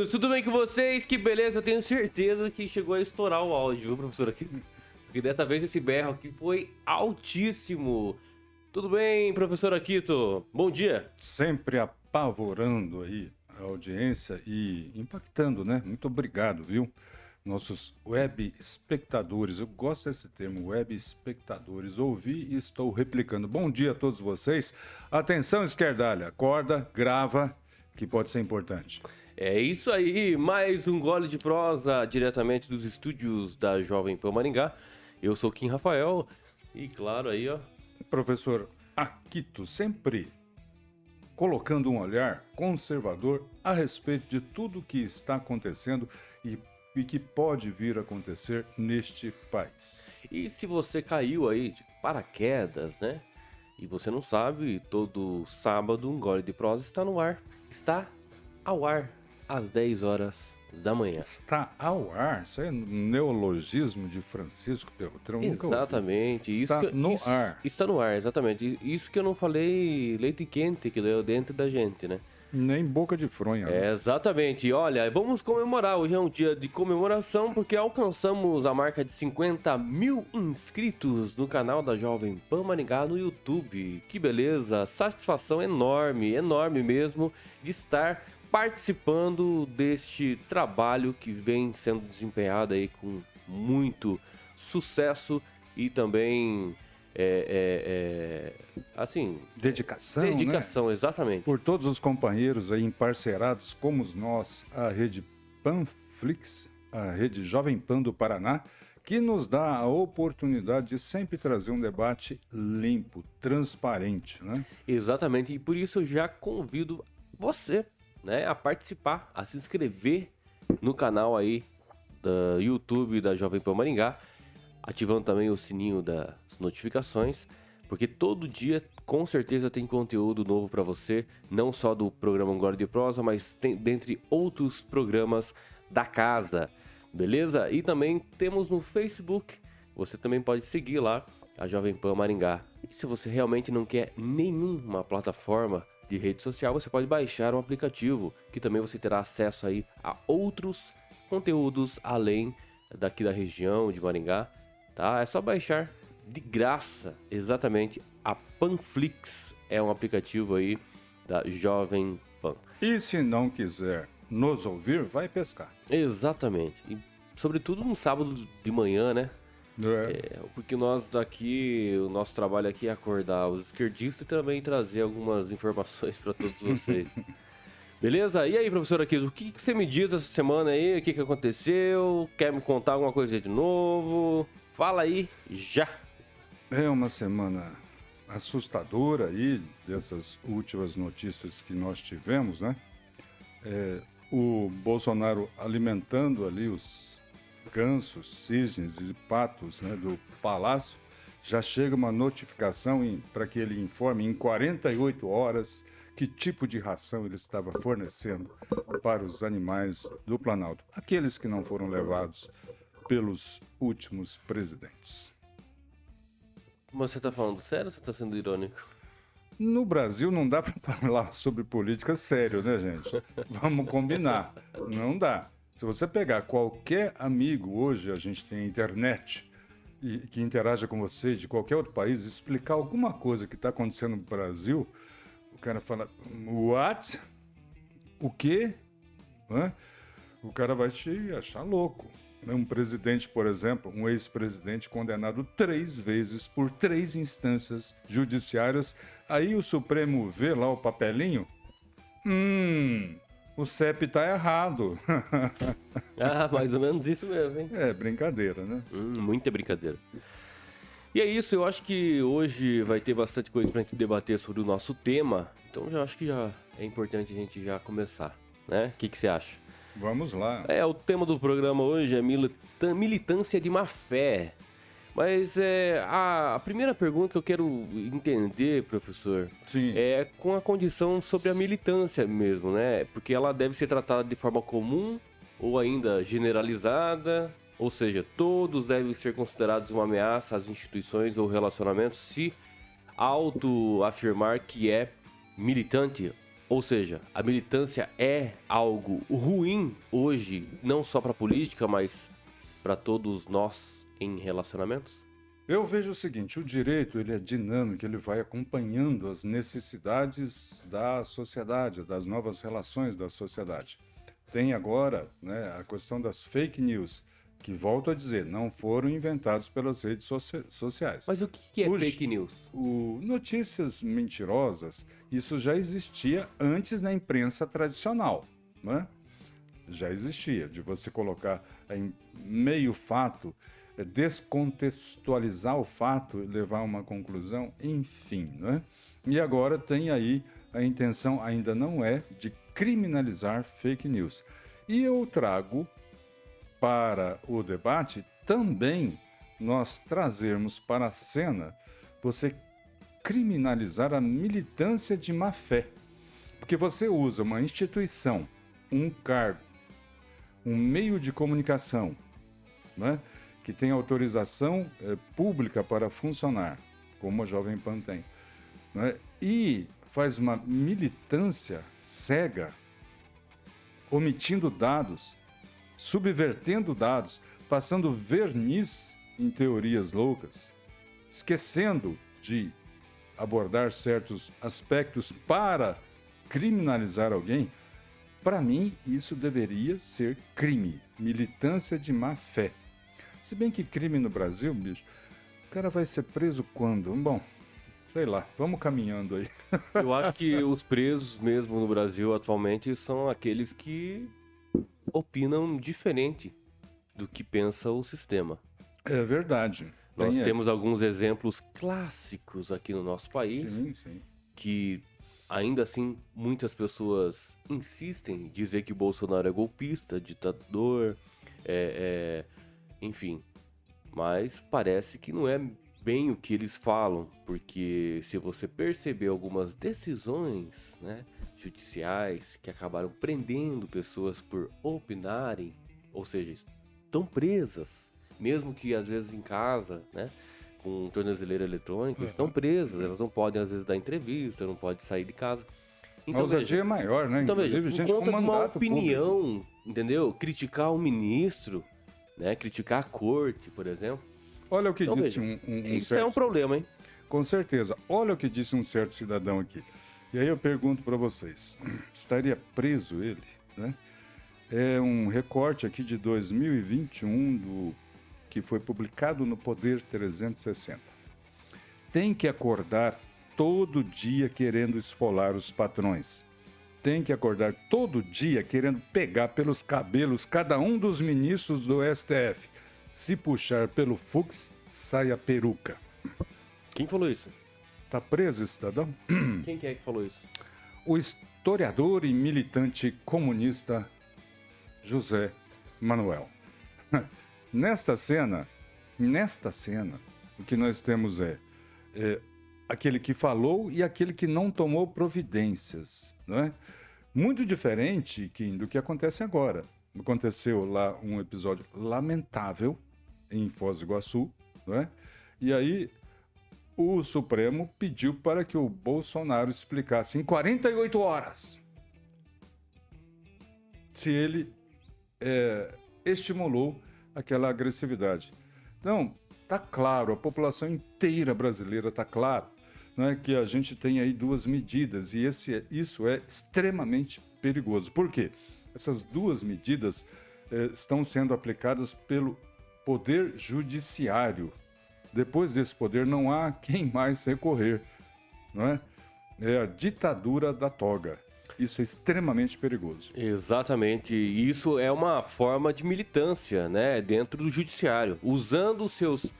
amigos, tudo bem com vocês? Que beleza, eu tenho certeza que chegou a estourar o áudio, viu, professor? Porque dessa vez esse berro aqui foi altíssimo. Tudo bem, professor Aquito? Bom dia. Sempre apavorando aí a audiência e impactando, né? Muito obrigado, viu? Nossos web espectadores, eu gosto desse termo, web espectadores. Ouvi e estou replicando. Bom dia a todos vocês. Atenção, esquerdalha, acorda, grava, que pode ser importante. É isso aí, mais um gole de prosa diretamente dos estúdios da Jovem Pan Maringá. Eu sou Kim Rafael e claro aí, ó. Professor Aquito, sempre colocando um olhar conservador a respeito de tudo que está acontecendo e, e que pode vir a acontecer neste país. E se você caiu aí de paraquedas, né? E você não sabe, todo sábado um gole de prosa está no ar. Está ao ar às 10 horas da manhã. Está ao ar? Isso é neologismo de Francisco Beltrão? Exatamente. Está no isso, ar. Está no ar, exatamente. Isso que eu não falei leite quente que deu dentro da gente, né? Nem boca de fronha. né? É, exatamente. E olha, vamos comemorar. Hoje é um dia de comemoração porque alcançamos a marca de 50 mil inscritos no canal da Jovem Pan Maringá no YouTube. Que beleza! Satisfação enorme, enorme mesmo de estar participando deste trabalho que vem sendo desempenhado aí com muito sucesso e também é, é, é, assim Dedicação, dedicação né? exatamente Por todos os companheiros aí emparcerados como nós, a rede Panflix, a rede Jovem Pan do Paraná, que nos dá a oportunidade de sempre trazer um debate limpo, transparente, né? Exatamente, e por isso eu já convido você, né, a participar, a se inscrever no canal aí do YouTube da Jovem Pan Maringá, ativando também o sininho das notificações, porque todo dia com certeza tem conteúdo novo para você, não só do programa Glória de Prosa, mas tem, dentre outros programas da casa, beleza? E também temos no Facebook, você também pode seguir lá a Jovem Pan Maringá. E se você realmente não quer nenhuma plataforma de rede social, você pode baixar um aplicativo que também você terá acesso aí a outros conteúdos além daqui da região de Maringá, tá? É só baixar de graça, exatamente a Panflix é um aplicativo aí da Jovem Pan. E se não quiser nos ouvir, vai pescar. Exatamente. E sobretudo no sábado de manhã, né? É. É, porque nós daqui, o nosso trabalho aqui é acordar os esquerdistas e também trazer algumas informações para todos vocês. Beleza? E aí, professor aqui, o que, que você me diz essa semana aí? O que, que aconteceu? Quer me contar alguma coisa de novo? Fala aí, já! É uma semana assustadora aí dessas últimas notícias que nós tivemos, né? É, o Bolsonaro alimentando ali os gansos, cisnes e patos né, do palácio, já chega uma notificação para que ele informe em 48 horas que tipo de ração ele estava fornecendo para os animais do Planalto, aqueles que não foram levados pelos últimos presidentes. Mas você tá falando sério ou você tá sendo irônico? No Brasil não dá para falar sobre política sério, né, gente? Vamos combinar. Não dá. Se você pegar qualquer amigo, hoje a gente tem internet, e, que interaja com você de qualquer outro país, explicar alguma coisa que está acontecendo no Brasil, o cara fala, what? O quê? Hã? O cara vai te achar louco. né? Um presidente, por exemplo, um ex-presidente condenado três vezes por três instâncias judiciárias. Aí o Supremo vê lá o papelinho. Hum, o CEP tá errado. Ah, mais ou menos isso mesmo, hein? é brincadeira, né? Hum, muita brincadeira. E é isso, eu acho que hoje vai ter bastante coisa pra gente debater sobre o nosso tema. Então já acho que já é importante a gente já começar, né? O que, que você acha? Vamos lá. É, o tema do programa hoje é militância de má fé. Mas é, a, a primeira pergunta que eu quero entender, professor, Sim. é com a condição sobre a militância mesmo, né? Porque ela deve ser tratada de forma comum ou ainda generalizada, ou seja, todos devem ser considerados uma ameaça às instituições ou relacionamentos se auto-afirmar que é militante Ou seja, a militância é algo ruim hoje, não só para a política, mas para todos nós em relacionamentos? Eu vejo o seguinte, o direito ele é dinâmico, ele vai acompanhando as necessidades da sociedade, das novas relações da sociedade. Tem agora né, a questão das fake news, que volto a dizer, não foram inventados pelas redes socia sociais. Mas o que é fake news? O, notícias mentirosas, isso já existia antes na imprensa tradicional, né? Já existia, de você colocar em meio fato, descontextualizar o fato, levar a uma conclusão, enfim, né? E agora tem aí a intenção ainda não é de criminalizar fake news. E eu trago para o debate também nós trazermos para a cena você criminalizar a militância de má fé. Porque você usa uma instituição, um cargo, um meio de comunicação, né, que tem autorização é, pública para funcionar, como a Jovem Pan tem, né, e faz uma militância cega, omitindo dados, subvertendo dados, passando verniz em teorias loucas, esquecendo de abordar certos aspectos para criminalizar alguém, para mim isso deveria ser crime, militância de má fé. Se bem que crime no Brasil, bicho, o cara vai ser preso quando? Bom, sei lá, vamos caminhando aí. Eu acho que os presos mesmo no Brasil atualmente são aqueles que opinam diferente do que pensa o sistema. É verdade. Nós Tem, temos alguns exemplos clássicos aqui no nosso país sim, sim. que ainda assim muitas pessoas insistem em dizer que Bolsonaro é golpista, ditador, é, é, enfim. Mas parece que não é bem o que eles falam, porque se você perceber algumas decisões, né, judiciais que acabaram prendendo pessoas por opinarem, ou seja, estão presas, mesmo que às vezes em casa, né? Com tornozeleira eletrônica, uhum. estão presas, elas não podem às vezes dar entrevista, não podem sair de casa. Então, a ousadia é maior, né? Então, Inclusive, veja, gente com uma opinião, público. entendeu? Criticar o ministro, né? Criticar a corte, por exemplo. Olha o que então, disse veja, um, um, Isso certo... é um problema, hein? Com certeza. Olha o que disse um certo cidadão aqui. E aí eu pergunto para vocês, estaria preso ele? Né? É um recorte aqui de 2021 do que foi publicado no Poder 360. Tem que acordar todo dia querendo esfolar os patrões. Tem que acordar todo dia querendo pegar pelos cabelos cada um dos ministros do STF. Se puxar pelo Fux, sai a peruca. Quem falou isso? Tá preso esse cidadão? Quem que é que falou isso? O historiador e militante comunista José Manuel. Nesta cena, nesta cena, o que nós temos é, é aquele que falou e aquele que não tomou providências, não é? Muito diferente que, do que acontece agora. Aconteceu lá um episódio lamentável em Foz do Iguaçu, não é? E aí o Supremo pediu para que o Bolsonaro explicasse em 48 horas se ele é, estimulou aquela agressividade. Então, tá claro, a população inteira brasileira tá claro, não é que a gente tem aí duas medidas e esse, isso é extremamente perigoso. Por quê? Essas duas medidas é, estão sendo aplicadas pelo Poder Judiciário, depois desse poder não há quem mais recorrer, não é? É a ditadura da toga. Isso é extremamente perigoso. Exatamente. Isso é uma forma de militância, né, dentro do judiciário, usando os seus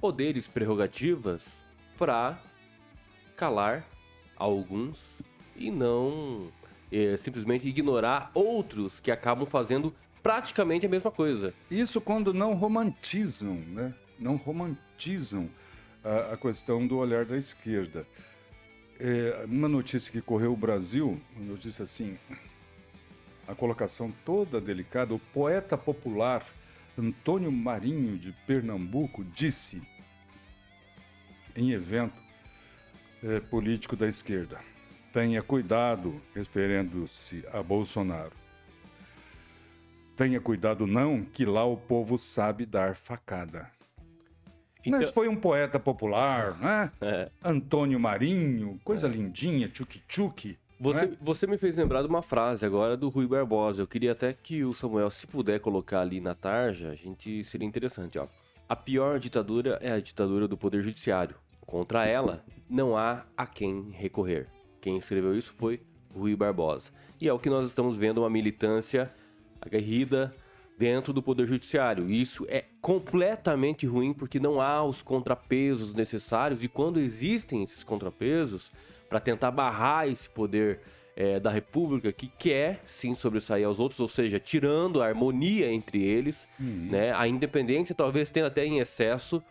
poderes prerrogativas para calar alguns e não é, simplesmente ignorar outros que acabam fazendo praticamente a mesma coisa. Isso quando não romantizam, né? não romantizam a, a questão do olhar da esquerda. É, uma notícia que correu o Brasil, uma notícia assim, a colocação toda delicada, o poeta popular Antônio Marinho de Pernambuco disse em evento é, político da esquerda: Tenha cuidado, referindo-se a Bolsonaro. Tenha cuidado, não, que lá o povo sabe dar facada. Então... Mas foi um poeta popular, né? É. Antônio Marinho, coisa é. lindinha, tchuki-tchuki. Você, né? você me fez lembrar de uma frase agora do Rui Barbosa. Eu queria até que o Samuel, se puder colocar ali na tarja, a gente seria interessante, ó. A pior ditadura é a ditadura do Poder Judiciário. Contra ela, não há a quem recorrer. Quem escreveu isso foi Rui Barbosa. E é o que nós estamos vendo, uma militância aguerrida dentro do Poder Judiciário. E isso é completamente ruim porque não há os contrapesos necessários. E quando existem esses contrapesos, para tentar barrar esse poder é, da República que quer sim sobressair aos outros, ou seja, tirando a harmonia entre eles, uhum. né? A independência talvez tenha até em excesso,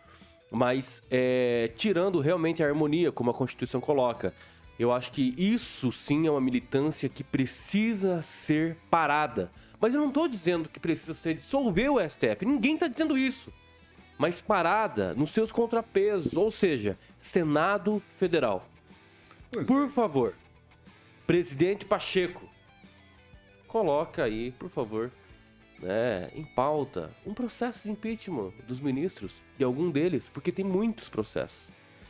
mas é, tirando realmente a harmonia, como a Constituição coloca. Eu acho que isso sim é uma militância que precisa ser parada. Mas eu não estou dizendo que precisa ser dissolver o STF. Ninguém está dizendo isso. Mas parada nos seus contrapesos, ou seja, Senado Federal. Pois por é. favor, presidente Pacheco, coloca aí, por favor, né, em pauta um processo de impeachment dos ministros, de algum deles, porque tem muitos processos.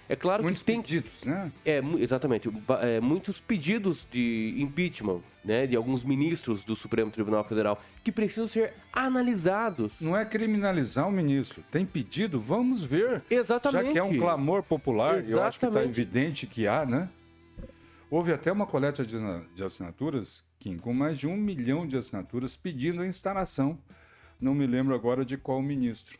É claro muitos que tem pedidos, né? É, exatamente, é, muitos pedidos de impeachment, né, de alguns ministros do Supremo Tribunal Federal que precisam ser analisados. Não é criminalizar o ministro, tem pedido, vamos ver. Exatamente. Já que é um clamor popular, exatamente. eu acho que está evidente que há, né? Houve até uma coleta de, de assinaturas, Kim, com mais de um milhão de assinaturas pedindo a instalação. Não me lembro agora de qual ministro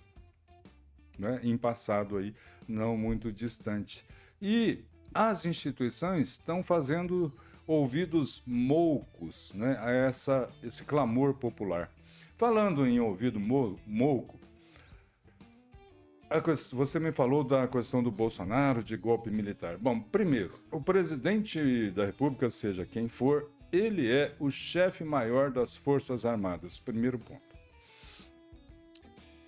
né, em passado aí, não muito distante. E as instituições estão fazendo ouvidos moucos né, a essa, esse clamor popular. Falando em ouvido mouco, você me falou da questão do Bolsonaro, de golpe militar. Bom, primeiro, o presidente da República, seja quem for, ele é o chefe maior das Forças Armadas. Primeiro ponto.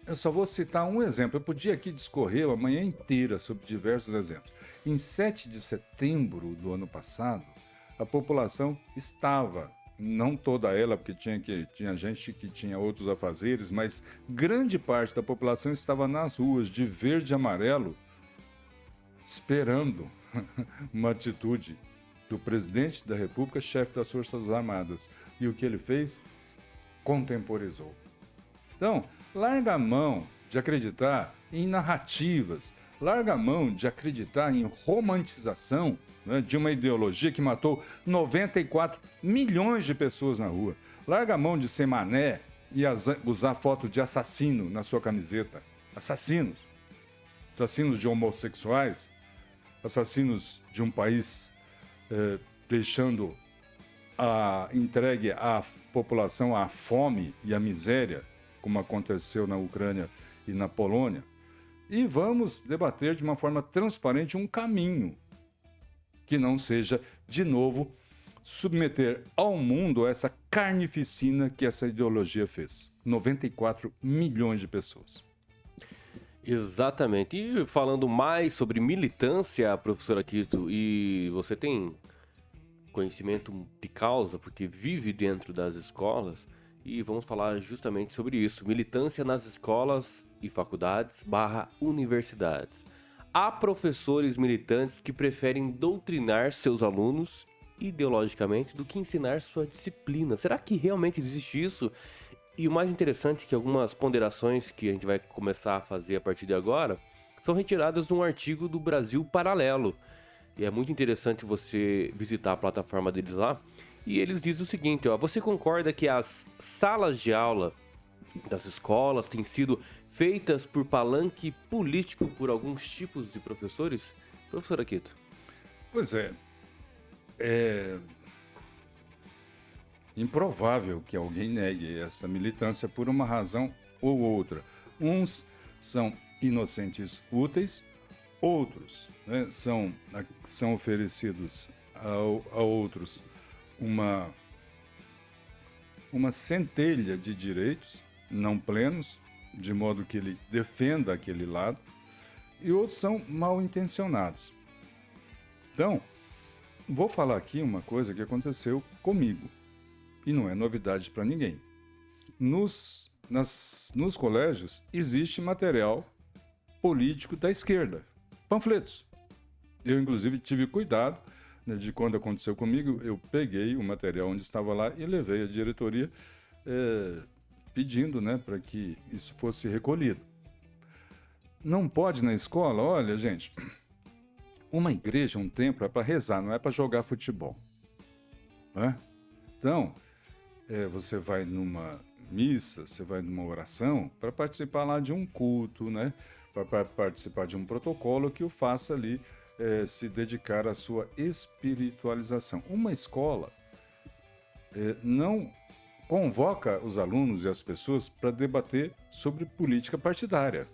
Eu só vou citar um exemplo. Eu podia aqui discorrer a manhã inteira sobre diversos exemplos. Em 7 de setembro do ano passado, a população estava, não toda ela, porque tinha, que, tinha gente que tinha outros afazeres, mas grande parte da população estava nas ruas de verde e amarelo, esperando uma atitude do presidente da República, chefe das Forças Armadas. E o que ele fez? Contemporizou. Então, Larga a mão de acreditar em narrativas, larga a mão de acreditar em romantização né, de uma ideologia que matou 94 milhões de pessoas na rua. Larga a mão de ser mané e usar foto de assassino na sua camiseta. Assassinos. Assassinos de homossexuais, assassinos de um país eh, deixando a, entregue à população à fome e à miséria como aconteceu na Ucrânia e na Polônia, e vamos debater de uma forma transparente um caminho que não seja, de novo, submeter ao mundo essa carnificina que essa ideologia fez. 94 milhões de pessoas. Exatamente. E falando mais sobre militância, professora Quito, e você tem conhecimento de causa, porque vive dentro das escolas, e vamos falar justamente sobre isso. Militância nas escolas e faculdades barra universidades. Há professores militantes que preferem doutrinar seus alunos ideologicamente do que ensinar sua disciplina. Será que realmente existe isso? E o mais interessante é que algumas ponderações que a gente vai começar a fazer a partir de agora são retiradas de um artigo do Brasil Paralelo. E é muito interessante você visitar a plataforma deles lá e eles dizem o seguinte, ó, você concorda que as salas de aula das escolas têm sido feitas por palanque político por alguns tipos de professores? Professor Aquito. Pois é. É improvável que alguém negue essa militância por uma razão ou outra. Uns são inocentes úteis, outros né, são, são oferecidos a, a outros uma, uma centelha de direitos não plenos, de modo que ele defenda aquele lado, e outros são mal intencionados. Então, vou falar aqui uma coisa que aconteceu comigo e não é novidade para ninguém. Nos, nas, nos colégios existe material político da esquerda, panfletos. Eu, inclusive, tive cuidado né, de quando aconteceu comigo, eu peguei o material onde estava lá e levei à diretoria é, pedindo né, para que isso fosse recolhido. Não pode na escola, olha, gente, uma igreja, um templo é para rezar, não é para jogar futebol. Né? Então, é, você vai numa missa, você vai numa oração para participar lá de um culto, né? Para participar de um protocolo que o faça ali é, se dedicar à sua espiritualização. Uma escola é, não convoca os alunos e as pessoas para debater sobre política partidária.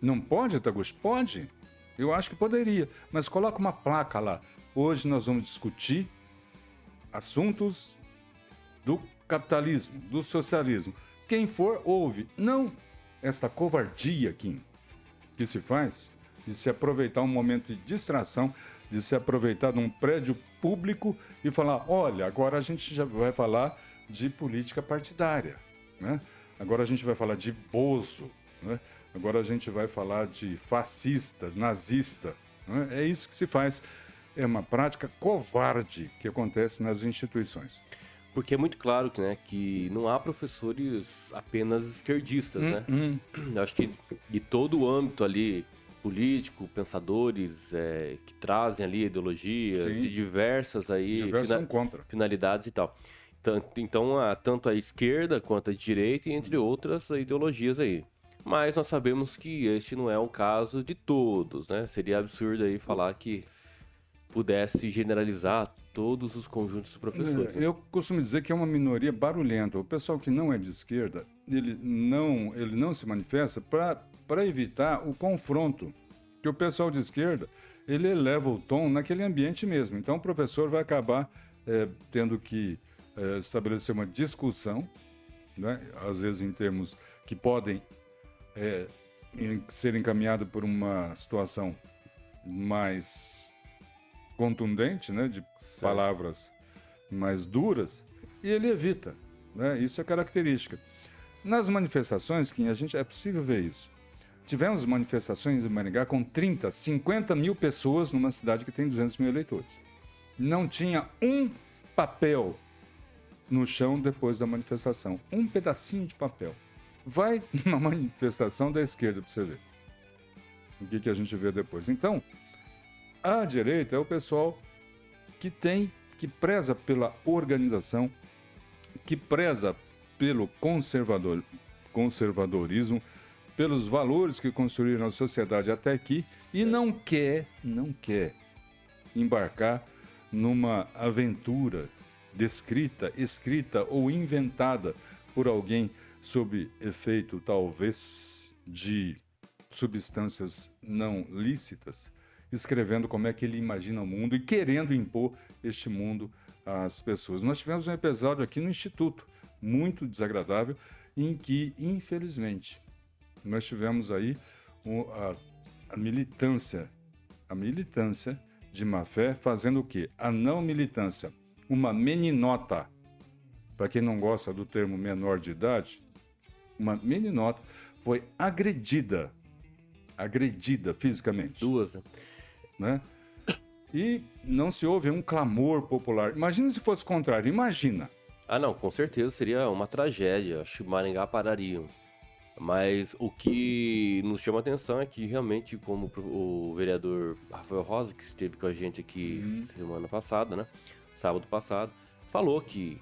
Não pode, Taguchi? Pode. Eu acho que poderia, mas coloca uma placa lá. Hoje nós vamos discutir assuntos do capitalismo, do socialismo. Quem for, ouve. Não esta covardia, Kim, que se faz de se aproveitar um momento de distração, de se aproveitar de um prédio público e falar: olha, agora a gente já vai falar de política partidária, né? agora a gente vai falar de Bozo, né? agora a gente vai falar de fascista, nazista. Né? É isso que se faz. É uma prática covarde que acontece nas instituições. Porque é muito claro que, né, que não há professores apenas esquerdistas, hum, né? Hum. Eu acho que de todo o âmbito ali político, pensadores é, que trazem ali ideologias Sim. de diversas aí fina finalidades e tal. Tanto, então, a, tanto a esquerda quanto a direita, entre outras ideologias aí. Mas nós sabemos que este não é um caso de todos, né? Seria absurdo aí falar que pudesse generalizar todos os conjuntos de professores. É, eu costumo dizer que é uma minoria barulhenta. O pessoal que não é de esquerda, ele não, ele não se manifesta para evitar o confronto. Que o pessoal de esquerda, ele eleva o tom naquele ambiente mesmo. Então o professor vai acabar é, tendo que é, estabelecer uma discussão, né? às vezes em termos que podem é, ser encaminhados por uma situação mais contundente, né, de certo. palavras mais duras, e ele evita. Né? Isso é característica. Nas manifestações, que a gente é possível ver isso. Tivemos manifestações em Maringá com 30, 50 mil pessoas numa cidade que tem 200 mil eleitores. Não tinha um papel no chão depois da manifestação. Um pedacinho de papel. Vai numa manifestação da esquerda para você ver. O que, que a gente vê depois. Então, a direita é o pessoal que tem, que preza pela organização, que preza pelo conservador, conservadorismo, pelos valores que construíram a sociedade até aqui e não quer, não quer embarcar numa aventura descrita, escrita ou inventada por alguém sob efeito talvez de substâncias não lícitas escrevendo como é que ele imagina o mundo e querendo impor este mundo às pessoas. Nós tivemos um episódio aqui no Instituto, muito desagradável, em que, infelizmente, nós tivemos aí a, a militância, a militância de má fé fazendo o quê? A não militância, uma meninota, para quem não gosta do termo menor de idade, uma meninota foi agredida, agredida fisicamente. Duas, né? E não se ouve um clamor popular. Imagina se fosse o contrário, imagina. Ah, não, com certeza seria uma tragédia. Acho que Maringá pararia. Mas o que nos chama atenção é que realmente, como o vereador Rafael Rosa, que esteve com a gente aqui uhum. semana passada, né? Sábado passado, falou que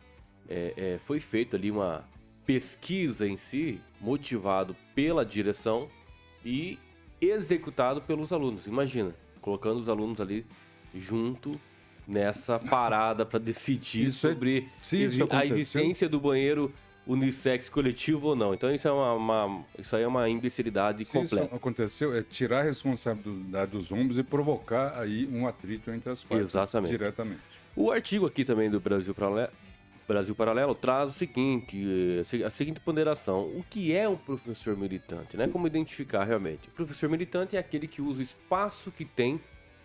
é, é, foi feita ali uma pesquisa em si, motivado pela direção e executado pelos alunos. Imagina, colocando os alunos ali junto nessa parada para decidir isso é- sobre é, a existência do banheiro unissex coletivo ou não. Então isso é uma, uma isso aí é uma imbecilidade se completa. Isso aconteceu é tirar a responsabilidade dos ombros e provocar aí um atrito entre as partes Exatamente. diretamente. O artigo aqui também do Brasil Brasil Paralelo traz o seguinte, eh, a seguinte ponderação: o que é um professor militante, né? Como identificar realmente? O professor militante é aquele que usa o espaço que tem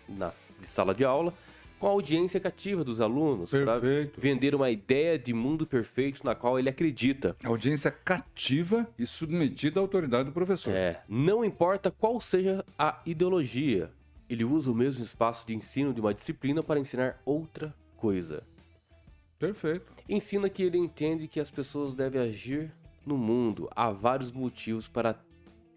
na de sala de aula com a audiência cativa dos alunos. Perfeito. Vender uma ideia de mundo perfeito na qual ele acredita. Audiência cativa e submetida à autoridade do professor. É. Não importa qual seja a ideologia, ele usa o mesmo espaço de ensino de uma disciplina para ensinar outra coisa. Perfeito. Ensina que ele entende que as pessoas devem agir no mundo. Há vários motivos para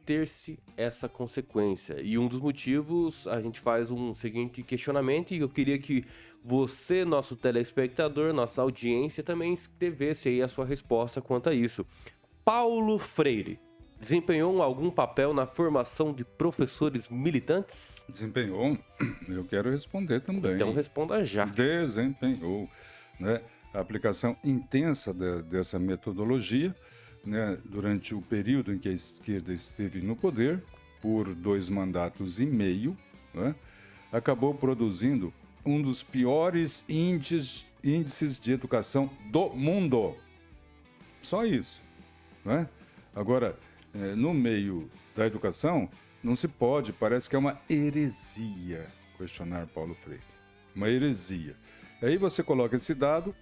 ter-se essa consequência. E um dos motivos, a gente faz um seguinte questionamento e eu queria que você, nosso telespectador, nossa audiência também escrevesse aí a sua resposta quanto a isso. Paulo Freire desempenhou algum papel na formação de professores militantes? Desempenhou. Eu quero responder também. Então responda já. Desempenhou, né? A aplicação intensa de, dessa metodologia né, durante o período em que a esquerda esteve no poder, por dois mandatos e meio, né, acabou produzindo um dos piores índices, índices de educação do mundo. Só isso. Né? Agora, é, no meio da educação, não se pode, parece que é uma heresia questionar Paulo Freire. Uma heresia. Aí você coloca esse dado,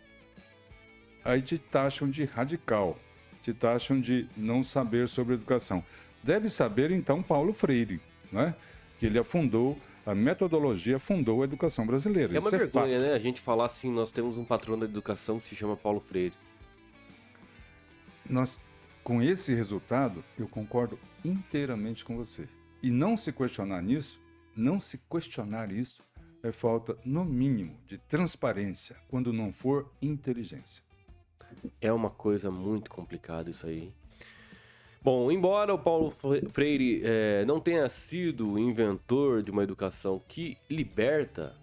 aí te taxam de radical te taxam de não saber sobre educação. Deve saber, então, Paulo Freire, né? que ele afundou a metodologia fundou a educação brasileira. É uma Isso é vergonha, é né? A gente falar assim, nós temos um patrão da educação que se chama Paulo Freire. Nós, com esse resultado, eu concordo inteiramente com você. E não se questionar nisso, não se questionar isso, é falta, no mínimo, de transparência, quando não for inteligência. É uma coisa muito complicada isso aí. Bom, embora o Paulo Freire é, não tenha sido o inventor de uma educação que liberta,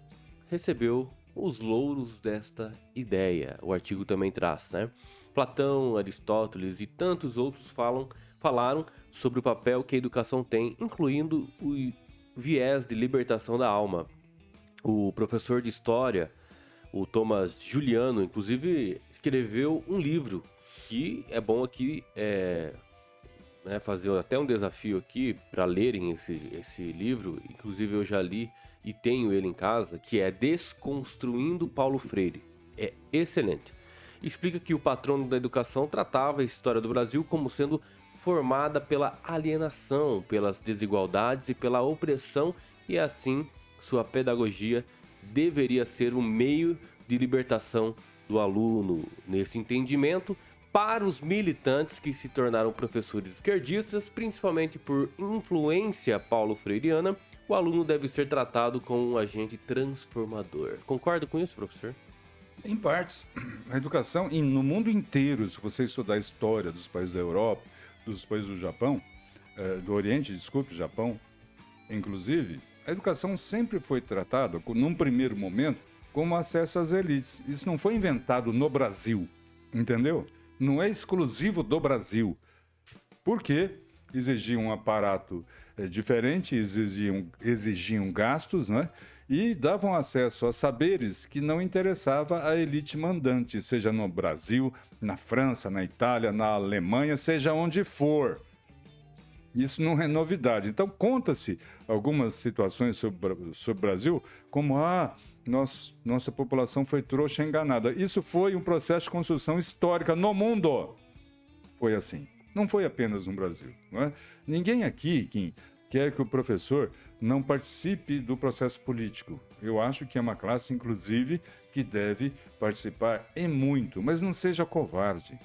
recebeu os louros desta ideia. O artigo também traz, né? Platão, Aristóteles e tantos outros falam, falaram sobre o papel que a educação tem, incluindo o viés de libertação da alma. O professor de história o Thomas Juliano, inclusive, escreveu um livro que é bom aqui é, né, fazer até um desafio aqui para lerem esse, esse livro. Inclusive, eu já li e tenho ele em casa, que é Desconstruindo Paulo Freire. É excelente. Explica que o patrono da educação tratava a história do Brasil como sendo formada pela alienação, pelas desigualdades e pela opressão, e assim sua pedagogia deveria ser um meio de libertação do aluno nesse entendimento para os militantes que se tornaram professores esquerdistas, principalmente por influência paulo-freiriana, o aluno deve ser tratado como um agente transformador. Concorda com isso, professor? Em partes. A educação, no mundo inteiro, se você estudar a história dos países da Europa, dos países do Japão, eh, do Oriente, desculpe, Japão, inclusive, a educação sempre foi tratada, num primeiro momento, como acesso às elites. Isso não foi inventado no Brasil, entendeu? Não é exclusivo do Brasil. Porque exigiam um aparato é, diferente, exigiam, exigiam gastos, né? E davam acesso a saberes que não interessava à elite mandante, seja no Brasil, na França, na Itália, na Alemanha, seja onde for. Isso não é novidade. Então, conta-se algumas situações sobre, sobre o Brasil como ah, nossa população foi trouxa enganada. Isso foi um processo de construção histórica no mundo. Foi assim. Não foi apenas no Brasil. É? Ninguém aqui, Kim, quer que o professor não participe do processo político. Eu acho que é uma classe, inclusive, que deve participar e muito, mas não seja covarde.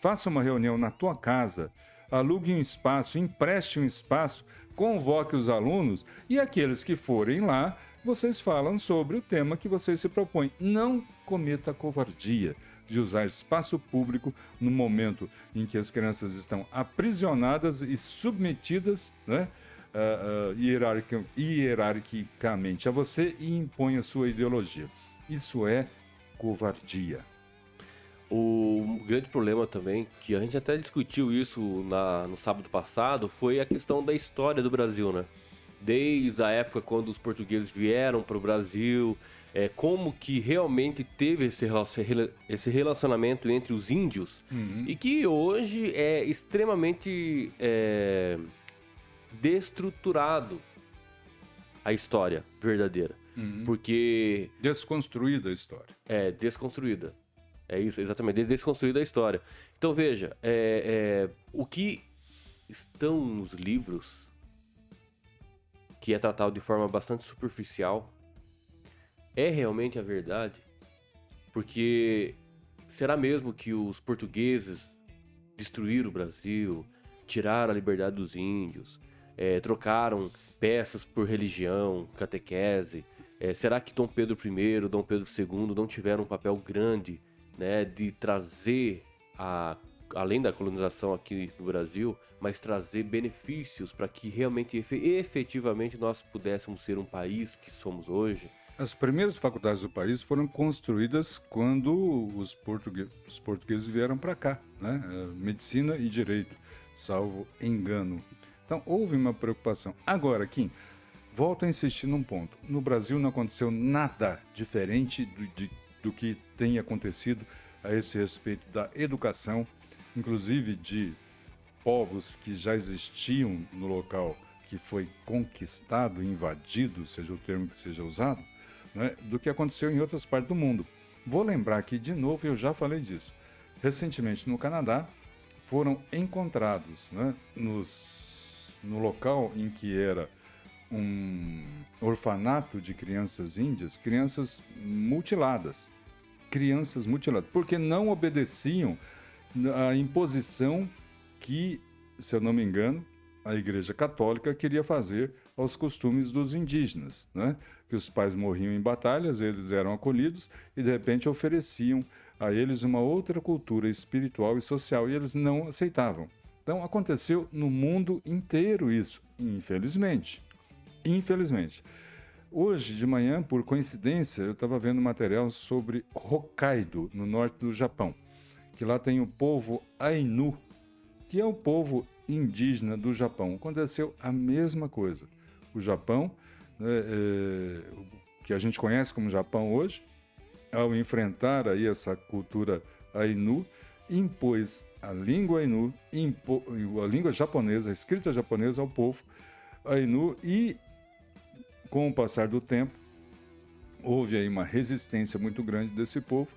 Faça uma reunião na tua casa alugue um espaço, empreste um espaço, convoque os alunos e aqueles que forem lá, vocês falam sobre o tema que vocês se propõem. Não cometa covardia de usar espaço público no momento em que as crianças estão aprisionadas e submetidas né, uh, uh, hierarquicamente a você e impõe a sua ideologia. Isso é covardia. O grande problema também, que a gente até discutiu isso na, no sábado passado, foi a questão da história do Brasil, né? Desde a época quando os portugueses vieram para o Brasil, é, como que realmente teve esse, esse relacionamento entre os índios uhum. e que hoje é extremamente é, destruturado a história verdadeira. Uhum. Porque Desconstruída a história. é desconstruída. É isso, exatamente, desconstruída a história. Então veja, é, é, o que estão nos livros, que é tratado de forma bastante superficial, é realmente a verdade? Porque será mesmo que os portugueses destruíram o Brasil, tiraram a liberdade dos índios, é, trocaram peças por religião, catequese? É, será que Dom Pedro I, Dom Pedro II não tiveram um papel grande né, de trazer, a, além da colonização aqui no Brasil, mas trazer benefícios para que realmente, efe- efetivamente, nós pudéssemos ser um país que somos hoje? As primeiras faculdades do país foram construídas quando os, portugue- os portugueses vieram para cá, né? Eh, Medicina e direito, salvo engano. Então houve uma preocupação. Agora, Kim, volto a insistir num ponto. No Brasil não aconteceu nada diferente de- do que tem acontecido a esse respeito da educação, inclusive de povos que já existiam no local que foi conquistado, invadido, seja o termo que seja usado, né, do que aconteceu em outras partes do mundo. Vou lembrar aqui de novo, eu já falei disso. Recentemente no Canadá foram encontrados né, nos, no local em que era um orfanato de crianças índias, crianças mutiladas. Crianças mutiladas, porque não obedeciam à imposição que, se eu não me engano, a Igreja Católica queria fazer aos costumes dos indígenas, né? que os pais morriam em batalhas, eles eram acolhidos e de repente ofereciam a eles uma outra cultura espiritual e social e eles não aceitavam. Então aconteceu no mundo inteiro isso, infelizmente. Infelizmente. Hoje de manhã, por coincidência, eu estava vendo material sobre Hokkaido, no norte do Japão, que lá tem o povo Ainu, que é o povo indígena do Japão. Aconteceu a mesma coisa. O Japão, né, é, que a gente conhece como Japão hoje, ao enfrentar aí essa cultura Ainu, impôs a língua Ainu, impo, a língua japonesa, a escrita japonesa ao povo Ainu e, com o passar do tempo, houve aí uma resistência muito grande desse povo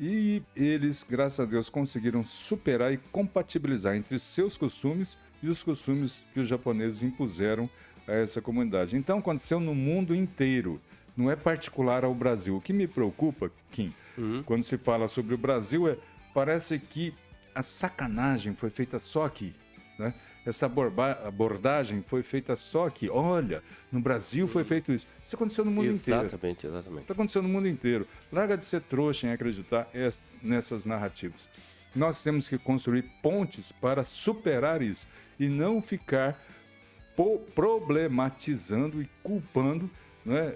e eles, graças a Deus, conseguiram superar e compatibilizar entre seus costumes e os costumes que os japoneses impuseram a essa comunidade. Então aconteceu no mundo inteiro, não é particular ao Brasil. O que me preocupa, Kim, Uhum. quando se fala sobre o Brasil é parece que a sacanagem foi feita só aqui. Né? Essa abordagem foi feita só aqui. Olha, no Brasil foi feito isso. Isso aconteceu no mundo inteiro. Exatamente, exatamente. Está acontecendo no mundo inteiro. Larga de ser trouxa em acreditar es- nessas narrativas. Nós temos que construir pontes para superar isso e não ficar problematizando e culpando né,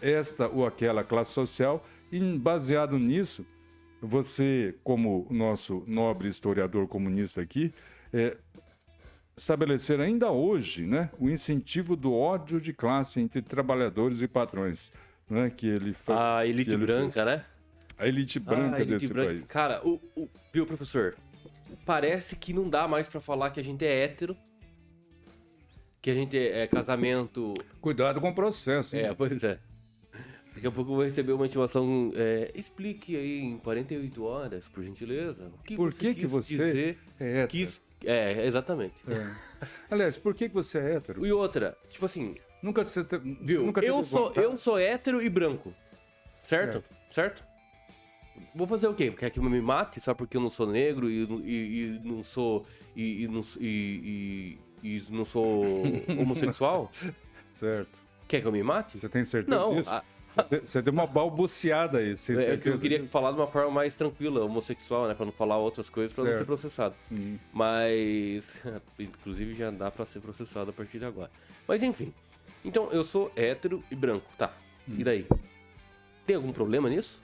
esta ou aquela classe social. E baseado nisso, você, como nosso nobre historiador comunista aqui, eh, estabelecer ainda hoje né, o incentivo do ódio de classe entre trabalhadores e patrões. Né, que ele fa- A elite que ele branca, fez. né? A elite branca Ah, elite desse branca. país. Cara, o, o- viu, professor? Parece que não dá mais pra falar que a gente é hétero, que a gente é, é casamento. Cuidado com o processo. É, pois é. Daqui a pouco eu vou receber uma intimação. é, explique aí em 48 horas, por gentileza. O que Por você que que você É hétero. quis- É, exatamente. É. Aliás, por que você é hétero? E outra, tipo assim, Nunca você, te... você viu? nunca Eu sou, vontade? eu sou hétero e branco. Certo? certo? Vou fazer o quê? Quer que eu me mate só porque eu não sou negro e, e- e não sou. E, e não, e- e- e não sou homossexual? Certo. Quer que eu me mate? Você tem certeza Não, disso? a- Você deu uma balbuciada aí. Tem é eu queria falar de uma forma mais tranquila, homossexual, né? Pra não falar outras coisas, pra não ser Certo. processado. Hum. Mas, inclusive, já dá pra ser processado a partir de agora. Mas, enfim. Então, eu sou hétero e branco, tá. Hum. E daí? Tem algum problema nisso?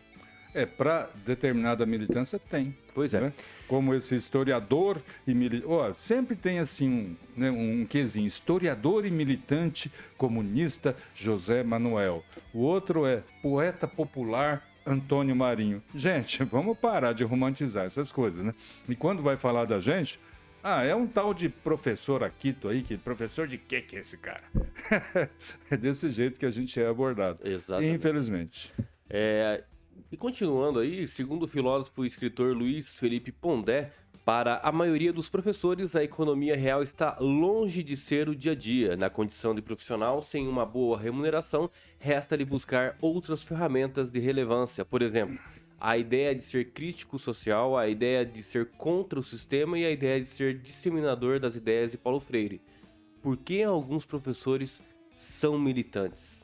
É, para determinada militância tem. Pois é. né? Como esse historiador e militante. sempre tem assim um, né, um quesinho: historiador e militante comunista José Manuel. O outro é poeta popular Antônio Marinho. Gente, vamos parar de romantizar essas coisas, né? E quando vai falar da gente. Ah, é um tal de professor Aquito aí, que professor de quê que é esse cara? é desse jeito que a gente é abordado. Exatamente. Infelizmente. É, e continuando aí, segundo o filósofo e escritor Luiz Felipe Pondé, para a maioria dos professores, a economia real está longe de ser o dia a dia. Na condição de profissional sem uma boa remuneração, resta-lhe buscar outras ferramentas de relevância. Por exemplo, a ideia de ser crítico social, a ideia de ser contra o sistema e a ideia de ser disseminador das ideias de Paulo Freire. Por que alguns professores são militantes?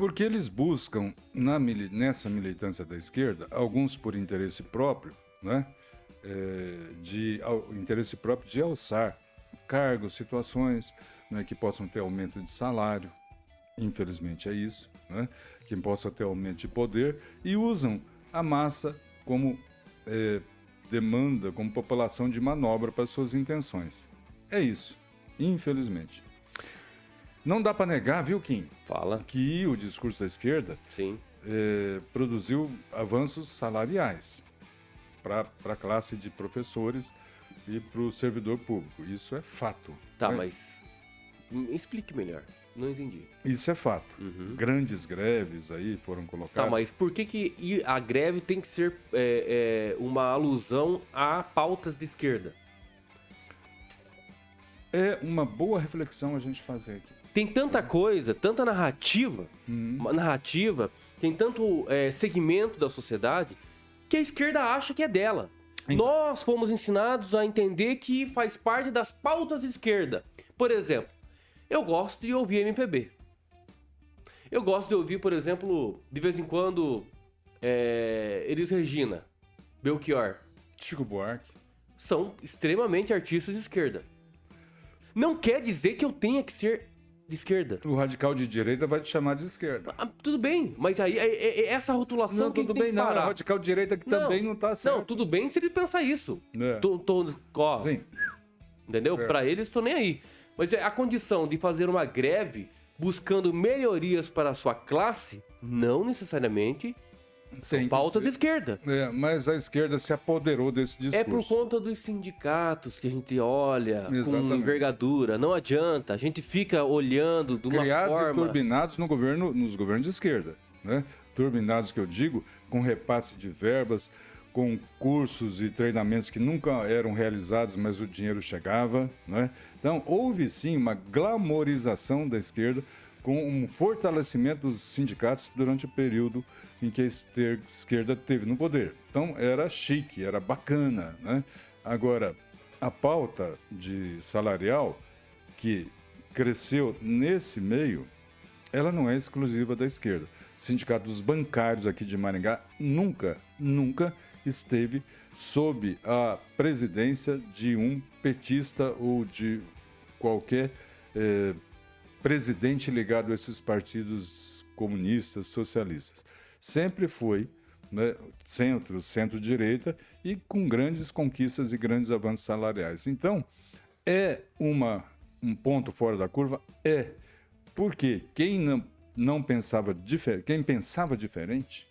Porque eles buscam nessa militância da esquerda, alguns por interesse próprio, né? É, de ao, interesse próprio de alçar cargos, situações né, que possam ter aumento de salário, infelizmente é isso, né? que possa ter aumento de poder, e usam a massa como é, demanda, como população de manobra para suas intenções. É isso, infelizmente. Não dá para negar, viu, Kim? Fala. Que o discurso da esquerda Sim. É, produziu avanços salariais para a classe de professores e para o servidor público. Isso é fato. Tá, né? mas explique melhor. Não entendi. Isso é fato. Uhum. Grandes greves aí foram colocadas. Tá, mas por que, que a greve tem que ser é, é, uma alusão a pautas de esquerda? É uma boa reflexão a gente fazer aqui. Tem tanta coisa, tanta narrativa, Hum. narrativa, tem tanto é, segmento da sociedade que a esquerda acha que é dela. Então- Nós fomos ensinados a entender que faz parte das pautas de esquerda. Por exemplo, eu gosto de ouvir MPB. Eu gosto de ouvir, por exemplo, de vez em quando, é, Elis Regina, Belchior. Chico Buarque. São extremamente artistas de esquerda. Não quer dizer que eu tenha que ser de esquerda. O radical de direita vai te chamar de esquerda. Ah, tudo bem, mas aí é, é- é essa rotulação Não, que tudo tem bem, não. É radical de direita que Não, também não tá certo. Não, tudo bem se ele pensar isso. É. Tô, tô- ó, Sim. entendeu? Pra eles, tô nem aí. Mas é a condição de fazer uma greve buscando melhorias para a sua classe, não necessariamente são pautas esquerda. É, mas a esquerda se apoderou desse discurso. É por conta dos sindicatos que a gente olha com Exatamente. envergadura. Não adianta. A gente fica olhando de uma criados e forma. turbinados no governo, nos governos de esquerda. Né? Turbinados, que eu digo, com repasse de verbas, com cursos e treinamentos que nunca eram realizados, mas o dinheiro chegava. Né? Então, houve sim uma glamorização da esquerda com um fortalecimento dos sindicatos durante o período em que a esquerda teve no poder. Então, era chique, era bacana. Né? Agora, a pauta de salarial que cresceu nesse meio, ela não é exclusiva da esquerda. O Sindicato dos Bancários aqui de Maringá nunca, nunca esteve sob a presidência de um petista ou de qualquer eh, presidente ligado a esses partidos comunistas, socialistas. Sempre foi né, centro, centro-direita e com grandes conquistas e grandes avanços salariais. Então, é uma, um ponto fora da curva? É. Porque quem não, não pensava quem pensava diferente,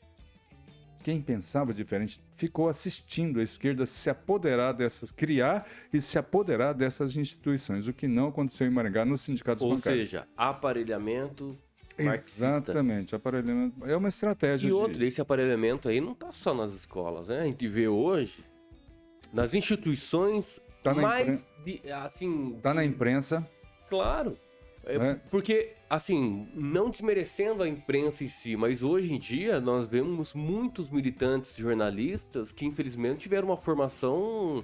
quem pensava diferente ficou assistindo a esquerda se apoderar dessas, criar e se apoderar dessas instituições, o que não aconteceu em Maringá nos sindicatos Ou bancários. seja, aparelhamento marxista. Exatamente, aparelhamento é uma estratégia E de... outro, esse aparelhamento aí não tá só nas escolas, né? A gente vê hoje nas instituições Tá mais de, assim, Tá na imprensa, claro. É, né? Porque, assim, não desmerecendo a imprensa em si, mas hoje em dia nós vemos muitos militantes jornalistas que infelizmente tiveram uma formação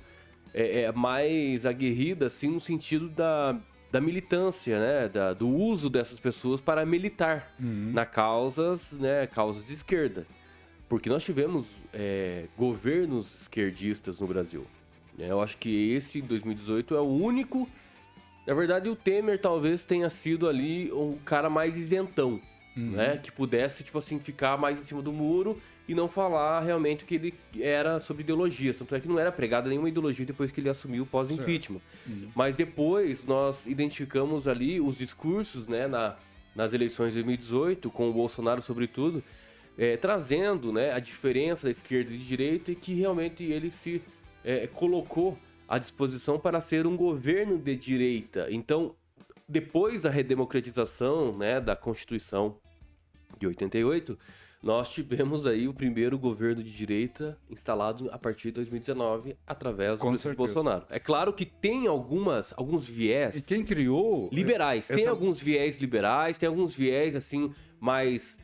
é, é, mais aguerrida, assim, no sentido da, da militância, né? Da- do uso dessas pessoas para militar Uhum. na causas, né, causas de esquerda. Porque nós tivemos é, governos esquerdistas no Brasil. Eu acho que esse, 2018, é o único... Na verdade, o Temer talvez tenha sido ali um cara mais isentão, Uhum. né? Que pudesse, tipo assim, ficar mais em cima do muro e não falar realmente o que ele era sobre ideologias. Tanto é que não era pregada nenhuma ideologia depois que ele assumiu pós-impeachment. Uhum. Mas depois nós identificamos ali os discursos, né, na, nas eleições de 2018, com o Bolsonaro sobretudo, eh, trazendo né, a diferença da esquerda e de direita e que realmente ele se eh, colocou à disposição para ser um governo de direita. Então, depois da redemocratização, né, da Constituição de 88, nós tivemos aí o primeiro governo de direita instalado a partir de 2019 através do presidente. Bolsonaro. É claro que tem algumas alguns viés E quem criou. liberais. Tem essa- alguns viés liberais, tem alguns viés assim mais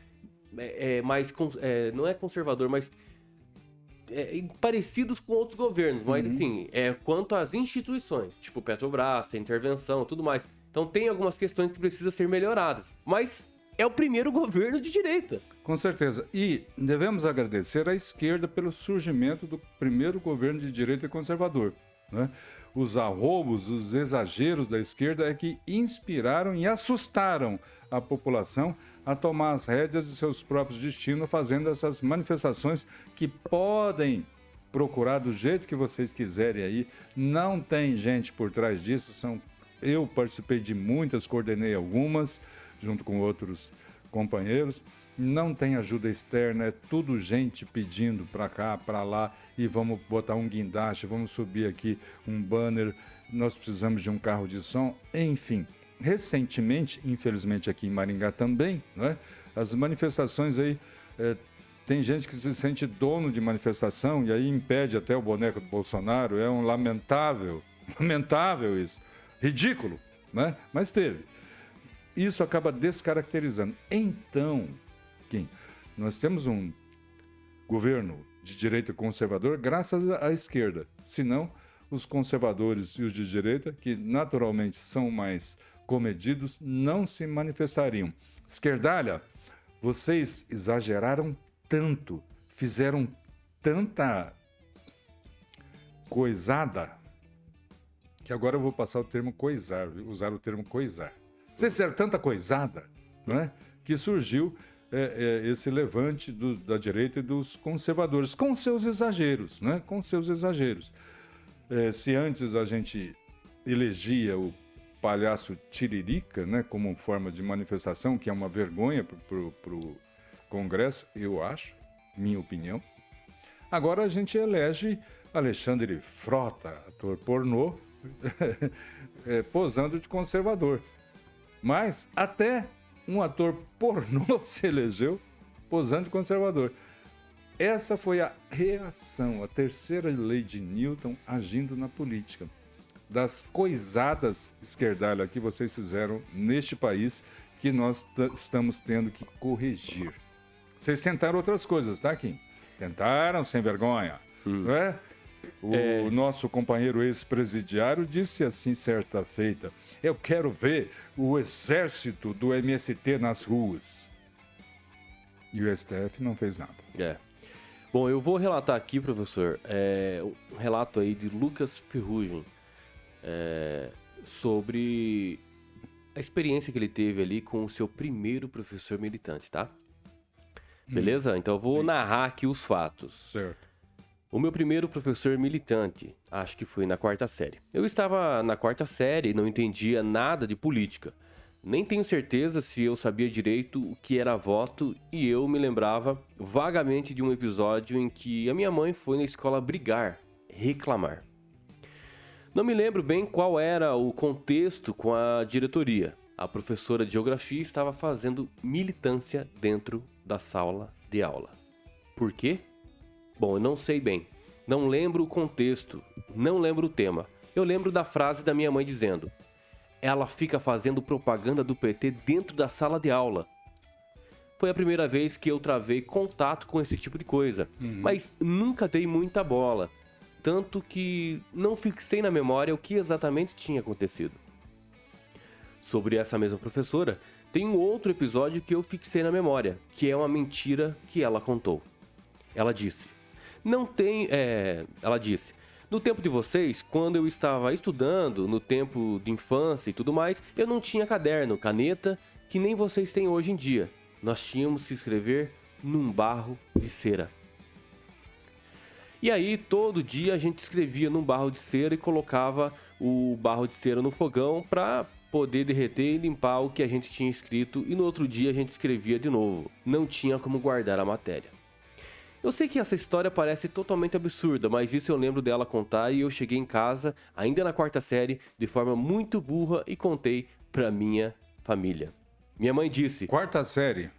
é, é, mais é, não é conservador, mas é, parecidos com outros governos, mas Uhum. assim, é quanto às instituições, tipo Petrobras, a intervenção, tudo mais. Então tem algumas questões que precisam ser melhoradas, mas é o primeiro governo de direita. Com certeza. E devemos agradecer à esquerda pelo surgimento do primeiro governo de direita conservador. Né? Os arrobos, os exageros da esquerda é que inspiraram e assustaram a população a tomar as rédeas de seus próprios destinos, fazendo essas manifestações que podem procurar do jeito que vocês quiserem aí. Não tem gente por trás disso. São eu participei de muitas, coordenei algumas, junto com outros companheiros. Não tem ajuda externa, é tudo gente pedindo para cá, para lá, e vamos botar um guindaste, vamos subir aqui um banner, nós precisamos de um carro de som, enfim. Recentemente, infelizmente aqui em Maringá também, né, as manifestações aí, eh, tem gente que se sente dono de manifestação e aí impede até o boneco do Bolsonaro, é um lamentável, lamentável isso, ridículo, né? mas teve isso acaba descaracterizando. Então, Kim, nós temos um governo de direita conservador graças à esquerda. Senão, os conservadores e os de direita, que naturalmente são mais comedidos, não se manifestariam. Esquerdalha, vocês exageraram tanto, fizeram tanta coisada, que agora eu vou passar o termo coisar, usar o termo coisar. Vocês fizeram tanta coisada, não é? que surgiu é, é, esse levante do- da direita e dos conservadores, com seus exageros, né? com seus exageros. É, se antes a gente elegia o palhaço Tiririca né, como forma de manifestação, que é uma vergonha para o Congresso, eu acho, minha opinião. Agora a gente elege Alexandre Frota, ator pornô, é, posando de conservador. Mas até um ator pornô se elegeu posando de conservador. Essa foi a reação, a terceira lei de Newton agindo na política. Das coisadas esquerdalha que vocês fizeram neste país que nós estamos tendo que corrigir. Vocês tentaram outras coisas, tá, Kim? Tentaram sem vergonha, não é? O nosso companheiro ex-presidiário disse assim certa feita: Eu quero ver o exército do MST nas ruas. E o STF não fez nada. É. Bom, eu vou relatar aqui, professor, é, um relato aí de Lucas Ferrugem é, sobre a experiência que ele teve ali com o seu primeiro professor militante, tá? Beleza? Então eu vou Sim. narrar aqui os fatos. Certo. O meu primeiro professor militante, acho que foi na quarta série. Eu estava na quarta série e não entendia nada de política. Nem tenho certeza se eu sabia direito o que era voto e eu me lembrava vagamente de um episódio em que a minha mãe foi na escola brigar, reclamar. Não me lembro bem qual era o contexto com a diretoria. A professora de geografia estava fazendo militância dentro da sala de aula. Por quê? Bom, eu não sei bem. Não lembro o contexto, não lembro o tema. Eu lembro da frase da minha mãe dizendo: Ela fica fazendo propaganda do PT dentro da sala de aula. Foi a primeira vez que eu travei contato com esse tipo de coisa, mas nunca dei muita bola, tanto que não fixei na memória o que exatamente tinha acontecido. Sobre essa mesma professora, tem um outro episódio que eu fixei na memória, que é uma mentira que ela contou. Ela disse: Não tem. É, ela disse. No tempo de vocês, quando eu estava estudando, no tempo de infância e tudo mais, eu não tinha caderno, caneta, que nem vocês têm hoje em dia. Nós tínhamos que escrever num barro de cera. E aí, todo dia a gente escrevia num barro de cera e colocava o barro de cera no fogão para poder derreter e limpar o que a gente tinha escrito, e no outro dia a gente escrevia de novo. Não tinha como guardar a matéria. Eu sei que essa história parece totalmente absurda, mas isso eu lembro dela contar e eu cheguei em casa, ainda na quarta série, de forma muito burra e contei para minha família. Minha mãe disse. Quarta série.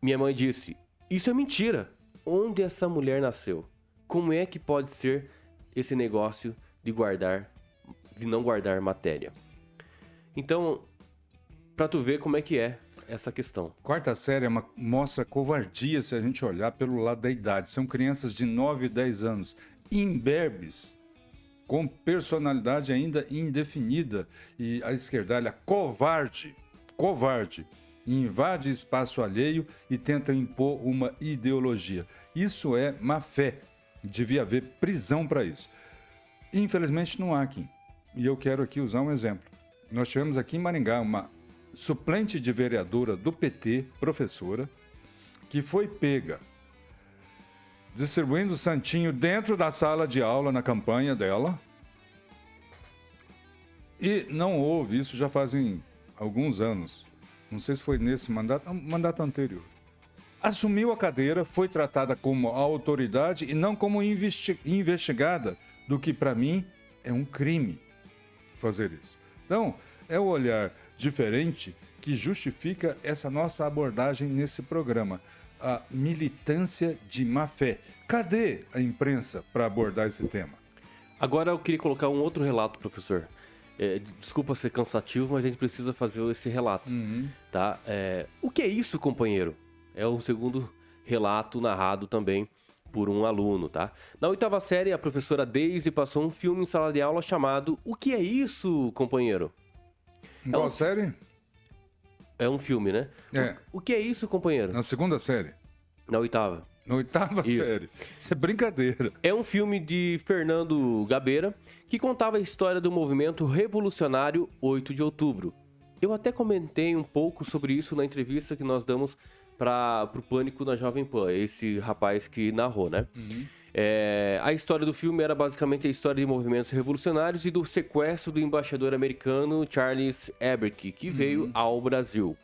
Minha mãe disse: Isso é mentira. Onde essa mulher nasceu? Como é que pode ser esse negócio de guardar, de não guardar matéria? Então, para tu ver como é que é essa questão. Quarta série é uma, mostra covardia se a gente olhar pelo lado da idade. São crianças de 9 e 10 anos, imberbes, com personalidade ainda indefinida. E a esquerdalha covarde, covarde, invade espaço alheio e tenta impor uma ideologia. Isso é má fé. Devia haver prisão para isso. Infelizmente não há aqui. E eu quero aqui usar um exemplo. Nós tivemos aqui em Maringá uma suplente de vereadora do PT, professora, que foi pega distribuindo santinho dentro da sala de aula na campanha dela. E não houve, isso já fazem alguns anos. Não sei se foi nesse mandato, mandato anterior. Assumiu a cadeira, foi tratada como autoridade e não como investi investigada, do que para mim é um crime fazer isso. Então, é o olhar diferente que justifica essa nossa abordagem nesse programa. A militância de má fé. Cadê a imprensa para abordar esse tema? Agora eu queria colocar um outro relato, professor. É, desculpa ser cansativo, mas a gente precisa fazer esse relato. Uhum. Tá? É, o que é isso, companheiro? É o segundo relato narrado também por um aluno, tá? Na oitava série, a professora Daisy passou um filme em sala de aula chamado O que é isso, companheiro? É Qual é um... série? É um filme, né? É. O, o que é isso, companheiro? Na segunda série. Na oitava. Na oitava Isso. série. Isso é brincadeira. É um filme de Fernando Gabeira que contava a história do movimento revolucionário 8 de outubro. Eu até comentei um pouco sobre isso na entrevista que nós damos para o Pânico na Jovem Pan, esse rapaz que narrou, né? Uhum. É, a história do filme era basicamente a história de movimentos revolucionários e do sequestro do embaixador americano Charles Eberke, que uhum. veio ao Brasil.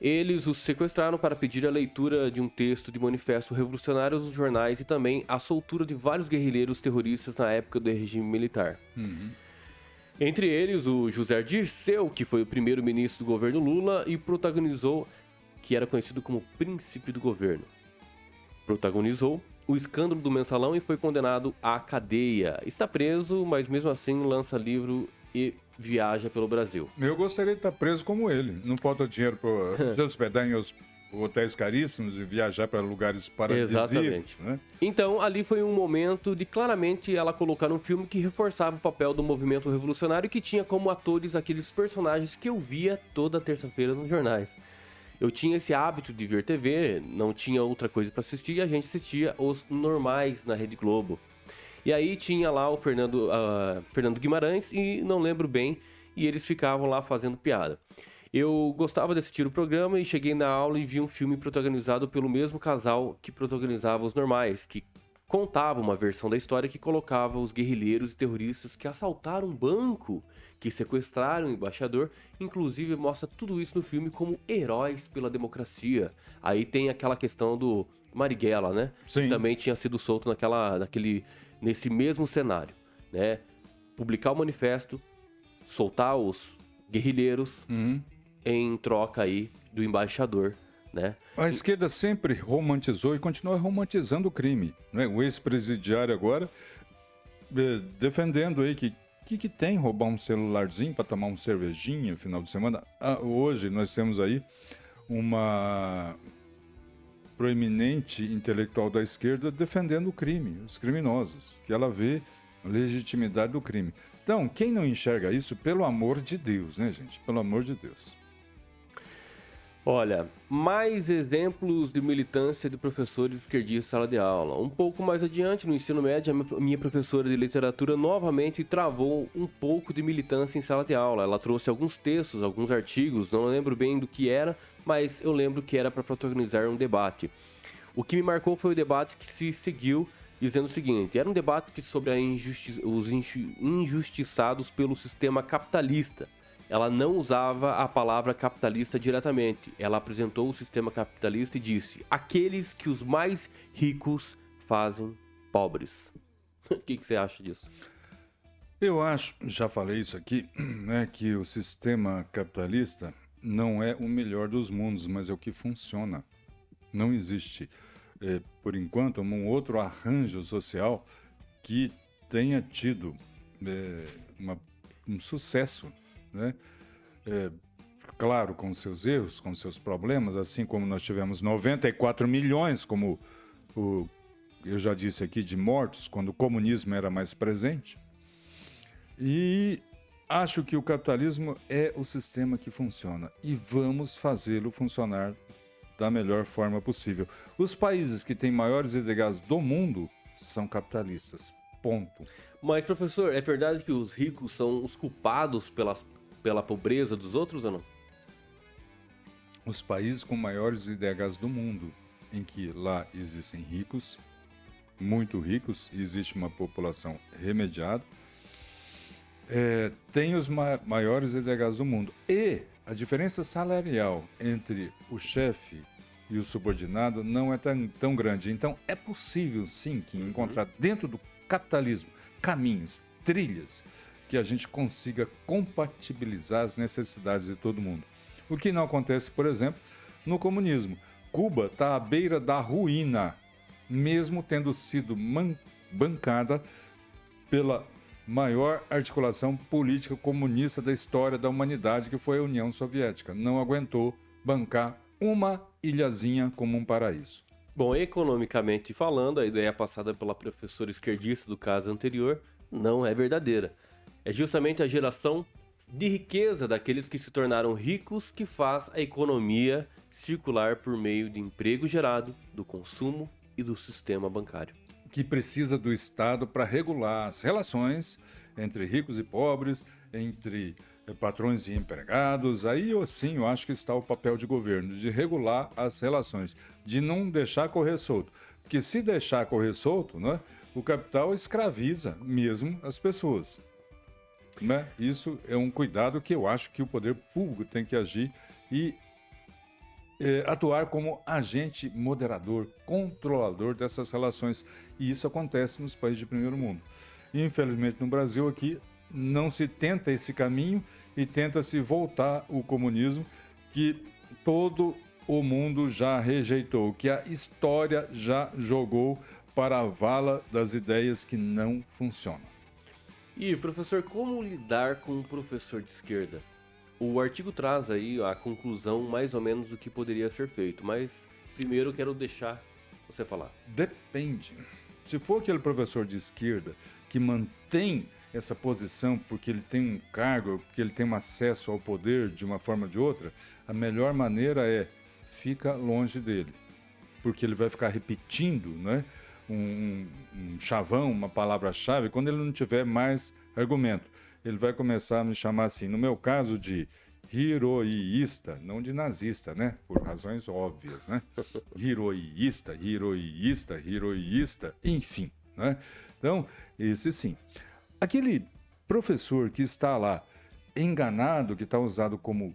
Eles os sequestraram para pedir a leitura de um texto de manifesto revolucionário nos jornais e também a soltura de vários guerrilheiros terroristas na época do regime militar. Uhum. Entre eles, o José Dirceu, que foi o primeiro ministro do governo Lula e protagonizou, que era conhecido como príncipe do governo. Protagonizou o escândalo do mensalão e foi condenado à cadeia. Está preso, mas mesmo assim lança livro e viaja pelo Brasil. Eu gostaria de estar preso como ele. Não dar dinheiro para se hospedar em hotéis caríssimos e viajar para lugares paradisíacos. Exatamente. Né? Então, ali foi um momento de claramente ela colocar um filme que reforçava o papel do movimento revolucionário e que tinha como atores aqueles personagens que eu via toda terça-feira nos jornais. Eu tinha esse hábito de ver TV, não tinha outra coisa para assistir e a gente assistia os normais na Rede Globo. E aí tinha lá o Fernando, uh, Fernando Guimarães e não lembro bem, e eles ficavam lá fazendo piada. Eu gostava de assistir o programa e cheguei na aula e vi um filme protagonizado pelo mesmo casal que protagonizava os normais, que contava uma versão da história que colocava os guerrilheiros e terroristas que assaltaram um banco, que sequestraram o embaixador, inclusive mostra tudo isso no filme como heróis pela democracia. Aí tem aquela questão do Marighella, né? Sim. Que também tinha sido solto naquela, naquele nesse mesmo cenário, né? Publicar o manifesto, soltar os guerrilheiros uhum. em troca aí do embaixador, né? A esquerda sempre romantizou e continua romantizando o crime, né? O ex-presidiário agora eh, defendendo aí que que, que tem roubar um celularzinho para tomar um cervejinho no final de semana? Ah, hoje nós temos aí uma proeminente intelectual da esquerda defendendo o crime, os criminosos, que ela vê a legitimidade do crime. Então, quem não enxerga isso, pelo amor de Deus, né, gente? Pelo amor de Deus. Olha, mais exemplos de militância de professores esquerdistas sala de aula. Um pouco mais adiante, no ensino médio, a minha professora de literatura novamente travou um pouco de militância em sala de aula. Ela trouxe alguns textos, alguns artigos, não lembro bem do que era, mas eu lembro que era para protagonizar um debate. O que me marcou foi o debate que se seguiu dizendo o seguinte: era um debate sobre injusti os injustiçados pelo sistema capitalista ela não usava a palavra capitalista diretamente. Ela apresentou o sistema capitalista e disse: aqueles que os mais ricos fazem pobres. o que, que, você acha disso? Eu acho, já falei isso aqui, né, que o sistema capitalista não é o melhor dos mundos, mas é o que funciona. Não existe, é, por enquanto, um outro arranjo social que tenha tido é, uma, um sucesso, né? É, claro, com seus erros, com seus problemas, assim como nós tivemos 94 milhões, como o, eu já disse aqui, de mortos, quando o comunismo era mais presente. E acho que o capitalismo é o sistema que funciona e vamos fazê-lo funcionar da melhor forma possível. Os países que têm maiores IDHs do mundo são capitalistas. Ponto. Mas, professor, é verdade que os ricos são os culpados pela, pela pobreza dos outros ou não? Os países com maiores IDHs do mundo, em que lá existem ricos, muito ricos, e existe uma população remediada, é, tem os ma maiores IDHs do mundo. E a diferença salarial entre o chefe e o subordinado não é tão, tão grande. Então, é possível, sim, que uhum. encontrar dentro do capitalismo caminhos, trilhas, que a gente consiga compatibilizar as necessidades de todo mundo. O que não acontece, por exemplo, no comunismo. Cuba está à beira da ruína, mesmo tendo sido bancada pela maior articulação política comunista da história da humanidade, que foi a União Soviética. Não aguentou bancar uma ilhazinha como um paraíso. Bom, economicamente falando, a ideia passada pela professora esquerdista do caso anterior não é verdadeira. É justamente a geração de riqueza daqueles que se tornaram ricos que faz a economia circular por meio de emprego gerado, do consumo e do sistema bancário que precisa do Estado para regular as relações entre ricos e pobres, entre eh, patrões e empregados. Aí sim eu acho que está o papel de governo, de regular as relações, de não deixar correr solto. Porque se deixar correr solto, né, o capital escraviza mesmo as pessoas. Né? Isso é um cuidado que eu acho que o poder público tem que agir e é, atuar como agente moderador, controlador dessas relações. E isso acontece nos países de primeiro mundo. Infelizmente, no Brasil, aqui, não se tenta esse caminho e tenta-se voltar o comunismo que todo o mundo já rejeitou, que a história já jogou para a vala das ideias que não funcionam. E, professor, como lidar com um professor de esquerda? O artigo traz aí a conclusão mais ou menos do que poderia ser feito, mas primeiro quero deixar você falar. Depende. Se for aquele professor de esquerda que mantém essa posição porque ele tem um cargo, porque ele tem um acesso ao poder de uma forma ou de outra, a melhor maneira é fica longe dele, porque ele vai ficar repetindo, né? Um, um chavão, uma palavra-chave, quando ele não tiver mais argumento ele vai começar a me chamar assim, no meu caso, de heroísta, não de nazista, né? Por razões óbvias, né? Heroísta, heroísta, heroísta, enfim, né? Então, esse sim. Aquele professor que está lá enganado, que está usado como.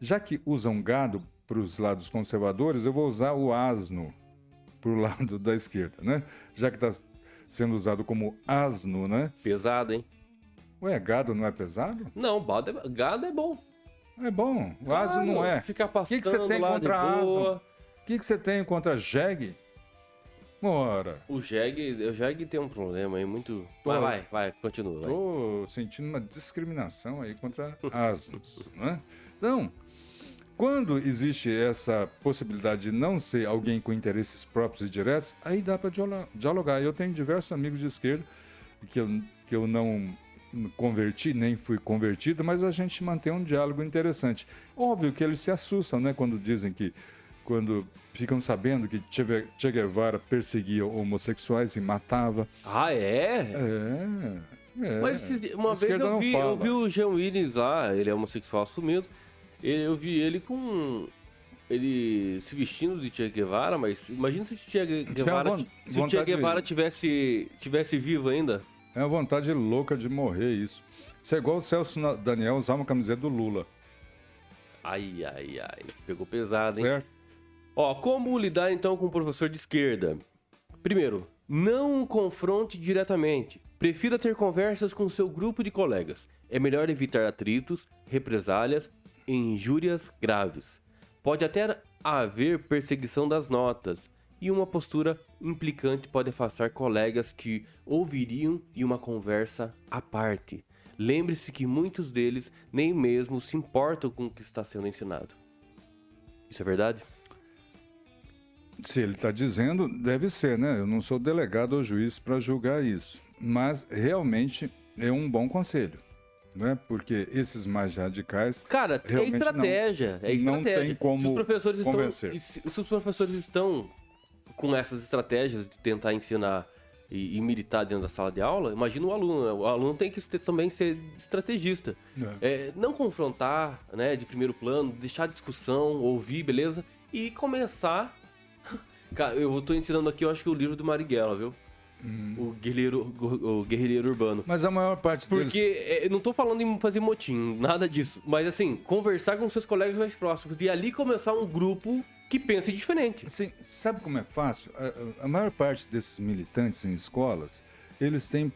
Já que usam gado para os lados conservadores, eu vou usar o asno para o lado da esquerda, né? Já que está sendo usado como asno, né? Pesado, hein? Ué, gado não é pesado? Não, gado é, gado é bom. É bom, o asno não é. Ficar passando O que, que você tem contra asno? O que, que você tem contra jegue? Ora. O jegue, o jegue tem um problema aí muito... Vai, vai, vai, continua. Vai. Tô sentindo uma discriminação aí contra asnos, né? Então, quando existe essa possibilidade de não ser alguém com interesses próprios e diretos, aí dá para dialogar. Eu tenho diversos amigos de esquerda que eu, que eu não converti, nem fui convertido, mas a gente mantém um diálogo interessante. Óbvio que eles se assustam, né, quando dizem que quando ficam sabendo que Che Guevara perseguia homossexuais e matava. Ah, é? É. é. Mas uma vez eu vi, eu vi o Jean Willis lá, ele é homossexual assumido, eu vi ele com. Ele se vestindo de Che Guevara, mas imagina se o Che Guevara, se o che Guevara tivesse, tivesse vivo ainda. É uma vontade louca de morrer isso. Isso é igual o Celso Daniel usar uma camiseta do Lula. Ai, ai, ai. Pegou pesado, hein? Certo. Ó, como lidar então com o professor de esquerda? Primeiro, não confronte diretamente. Prefira ter conversas com seu grupo de colegas. É melhor evitar atritos, represálias injúrias graves. Pode até haver perseguição das notas, e uma postura implicante pode afastar colegas que ouviriam e uma conversa à parte. Lembre-se que muitos deles nem mesmo se importam com o que está sendo ensinado. Isso é verdade? Se ele está dizendo, deve ser, né? Eu não sou delegado ou juiz para julgar isso. Mas realmente é um bom conselho. Né? Porque esses mais radicais. Cara, é estratégia. Não, é estratégia. Não tem como se os professores convencer. estão. Se os professores estão com essas estratégias de tentar ensinar e, e, militar dentro da sala de aula, imagina o aluno. Né? O aluno tem que ter, também ser estrategista. É. É, não confrontar né, de primeiro plano, deixar discussão, ouvir, beleza? E começar. Cara, eu estou ensinando aqui, eu acho que o livro do Marighella, viu? Hum. O, guerreiro, o guerrilheiro urbano. Mas a maior parte deles... Porque é, eu não estou falando em fazer motim, nada disso. Mas assim, conversar com seus colegas mais próximos e ali começar um grupo que pense diferente. Sim, sabe como é fácil? A, a, maior parte desses militantes em escolas, eles têm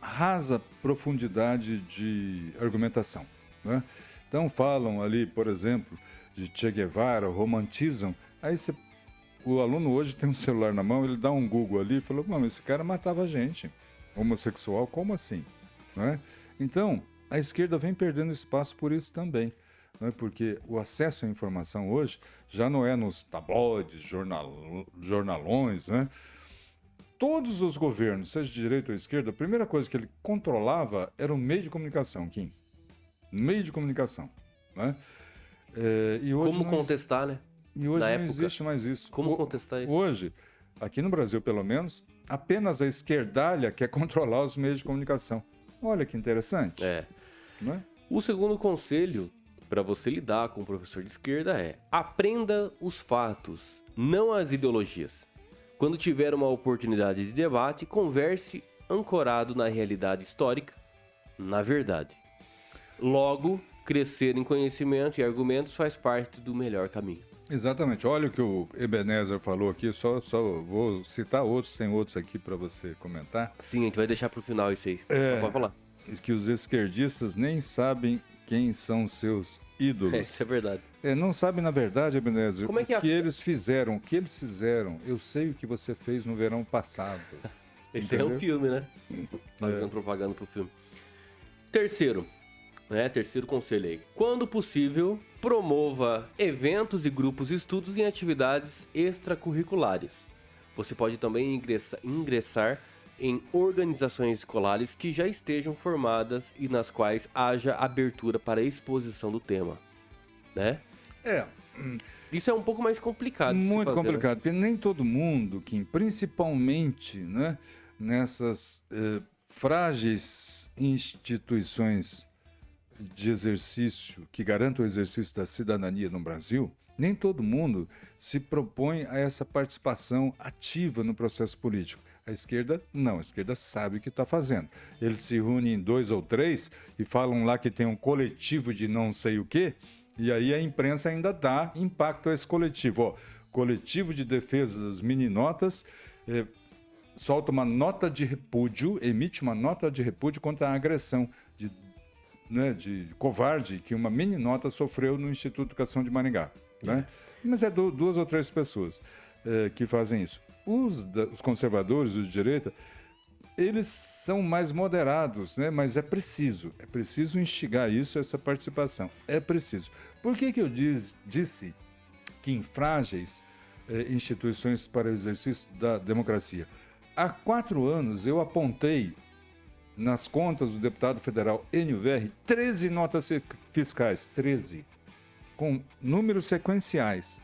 rasa profundidade de argumentação. Né? Então falam ali, por exemplo, de Che Guevara, romantizam. Aí você, o aluno hoje tem um celular na mão, ele dá um Google ali e fala, mano, esse cara matava gente. Homossexual, como assim? Né? Então, a esquerda vem perdendo espaço por isso também né? porque o acesso à informação hoje já não é nos tabloides, jornal, jornalões, né? Todos os governos, seja de direita ou esquerda, a primeira coisa que ele controlava era o meio de comunicação, Kim. Meio de comunicação. Né? É, hoje Como contestar, né? E hoje não época. existe mais isso. Como o, contestar isso? Hoje, aqui no Brasil pelo menos, apenas a esquerdalha quer controlar os meios de comunicação. Olha que interessante. É. Né? O segundo conselho para você lidar com o professor de esquerda é: aprenda os fatos, não as ideologias. Quando tiver uma oportunidade de debate, converse ancorado na realidade histórica, na verdade. Logo, crescer em conhecimento e argumentos faz parte do melhor caminho. Exatamente. Olha o que o Ebenezer falou aqui, só, só vou citar outros, tem outros aqui para você comentar. Sim, a gente vai deixar para o final isso aí. É, Pode falar. Que os esquerdistas nem sabem quem são seus ídolos. É, isso é verdade. É, não sabe, na verdade, Ebenezer, Como é que o que eles fizeram, o que eles fizeram. Eu sei o que você fez no verão passado. Esse Entendeu? é um filme, né? Fazendo é. propaganda pro filme. Terceiro, né? Terceiro conselho aí. Quando possível, promova eventos e grupos de estudos em atividades extracurriculares. Você pode também ingressar, ingressar em organizações escolares que já estejam formadas e nas quais haja abertura para a exposição do tema, né? É. Isso é um pouco mais complicado. Muito fazer, né? complicado, né? porque nem todo mundo, Kim, principalmente né, nessas eh, frágeis instituições de exercício que garantam o exercício da cidadania no Brasil, nem todo mundo se propõe a essa participação ativa no processo político. A esquerda, não, a esquerda sabe o que está fazendo. Eles se reúnem em dois ou três e falam lá que tem um coletivo de não sei o quê, e aí a imprensa ainda dá impacto a esse coletivo. Ó, coletivo de defesa das meninotas é, solta uma nota de repúdio, emite uma nota de repúdio contra a agressão né, de covarde que uma meninota sofreu no Instituto de Educação de Maringá. Né? Mas é do, duas ou três pessoas é, que fazem isso. Os, os conservadores, os de direita, eles são mais moderados, né? mas é preciso, é preciso instigar isso, essa participação. É preciso. Por que, que eu diz, disse que em frágeis eh, instituições para o exercício da democracia? Há quatro anos eu apontei nas contas do deputado federal NVR 13 notas fiscais, 13, com números sequenciais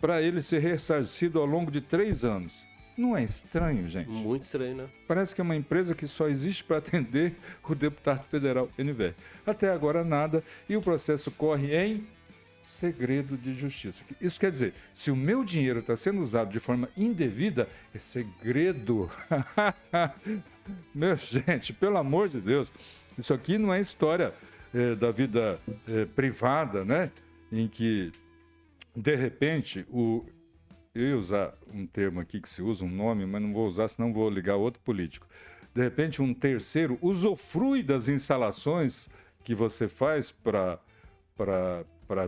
para ele ser ressarcido ao longo de três anos. Não é estranho, gente? Muito estranho, né? Parece que é uma empresa que só existe para atender o deputado federal NVR. Até agora nada e o processo corre em segredo de justiça. Isso quer dizer, se o meu dinheiro está sendo usado de forma indevida, é segredo. meu gente, pelo amor de Deus, isso aqui não é história é, da vida é, privada, né? Em que de repente, o, eu ia usar um termo aqui que se usa, um nome, mas não vou usar, senão vou ligar outro político. de repente um terceiro usufrui das instalações que você faz para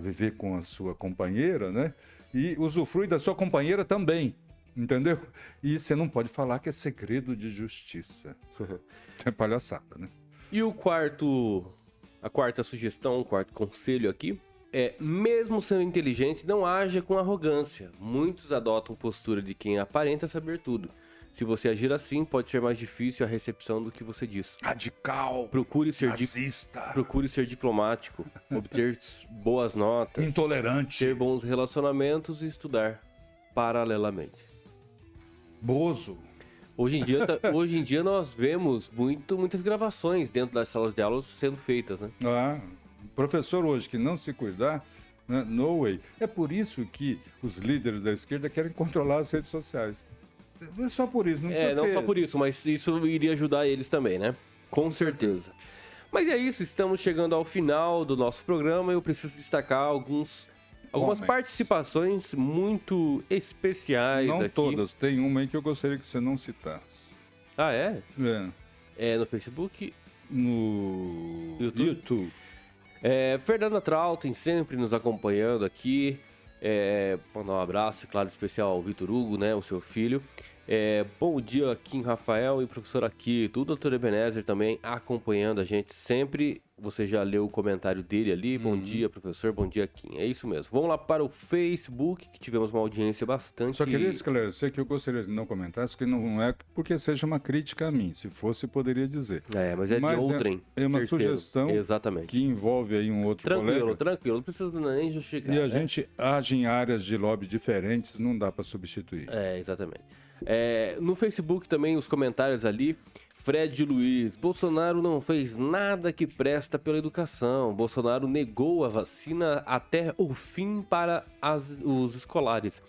viver com a sua companheira, né? E usufrui da sua companheira também, entendeu? E você não pode falar que é segredo de justiça. é palhaçada, né? E o quarto, a quarta sugestão, o quarto conselho aqui é, mesmo sendo inteligente, não haja com arrogância. Muitos adotam postura de quem aparenta saber tudo. Se você agir assim, pode ser mais difícil a recepção do que você diz. Radical. Procure ser, racista. procure ser diplomático, obter boas notas, intolerante, ter bons relacionamentos e estudar paralelamente. Bozo. Hoje em dia, tá, hoje em dia nós vemos muito, muitas gravações dentro das salas de aula sendo feitas, né? Ah, professor hoje que não se cuidar, né, no way. É por isso que os líderes da esquerda querem controlar as redes sociais. É só por isso, não É, não ter... só por isso, mas isso iria ajudar eles também, né? Com certeza. Mas é isso, estamos chegando ao final do nosso programa. Eu preciso destacar alguns, algumas Comments. participações muito especiais Não aqui. todas, tem uma aí que eu gostaria que você não citasse. Ah, é? É, É no Facebook. no YouTube? YouTube. É, Fernanda Trautem sempre nos acompanhando aqui. É, mandar um abraço, claro, especial ao Vitor Hugo, né, o seu filho. É, bom dia, Kim Rafael e professor aqui, tudo, doutor Ebenezer também acompanhando a gente sempre. Você já leu o comentário dele ali. Bom Uhum. dia, professor. Bom dia, Kim. É isso mesmo. Vamos lá para o Facebook, que tivemos uma audiência bastante. Só queria esclarecer que eu gostaria de não comentasse que não é porque seja uma crítica a mim. Se fosse, poderia dizer. É, mas é Mas de é- outrem. é uma terceiro. sugestão Exatamente. Que envolve aí um outro Tranquilo, colega. tranquilo. Não precisa nem justificar. E a né? gente age em áreas de lobby diferentes, não dá para substituir. É, exatamente. É, no Facebook também, os comentários ali. Fred Luiz, Bolsonaro não fez nada que presta pela educação. Bolsonaro negou a vacina até o fim para as- os escolares.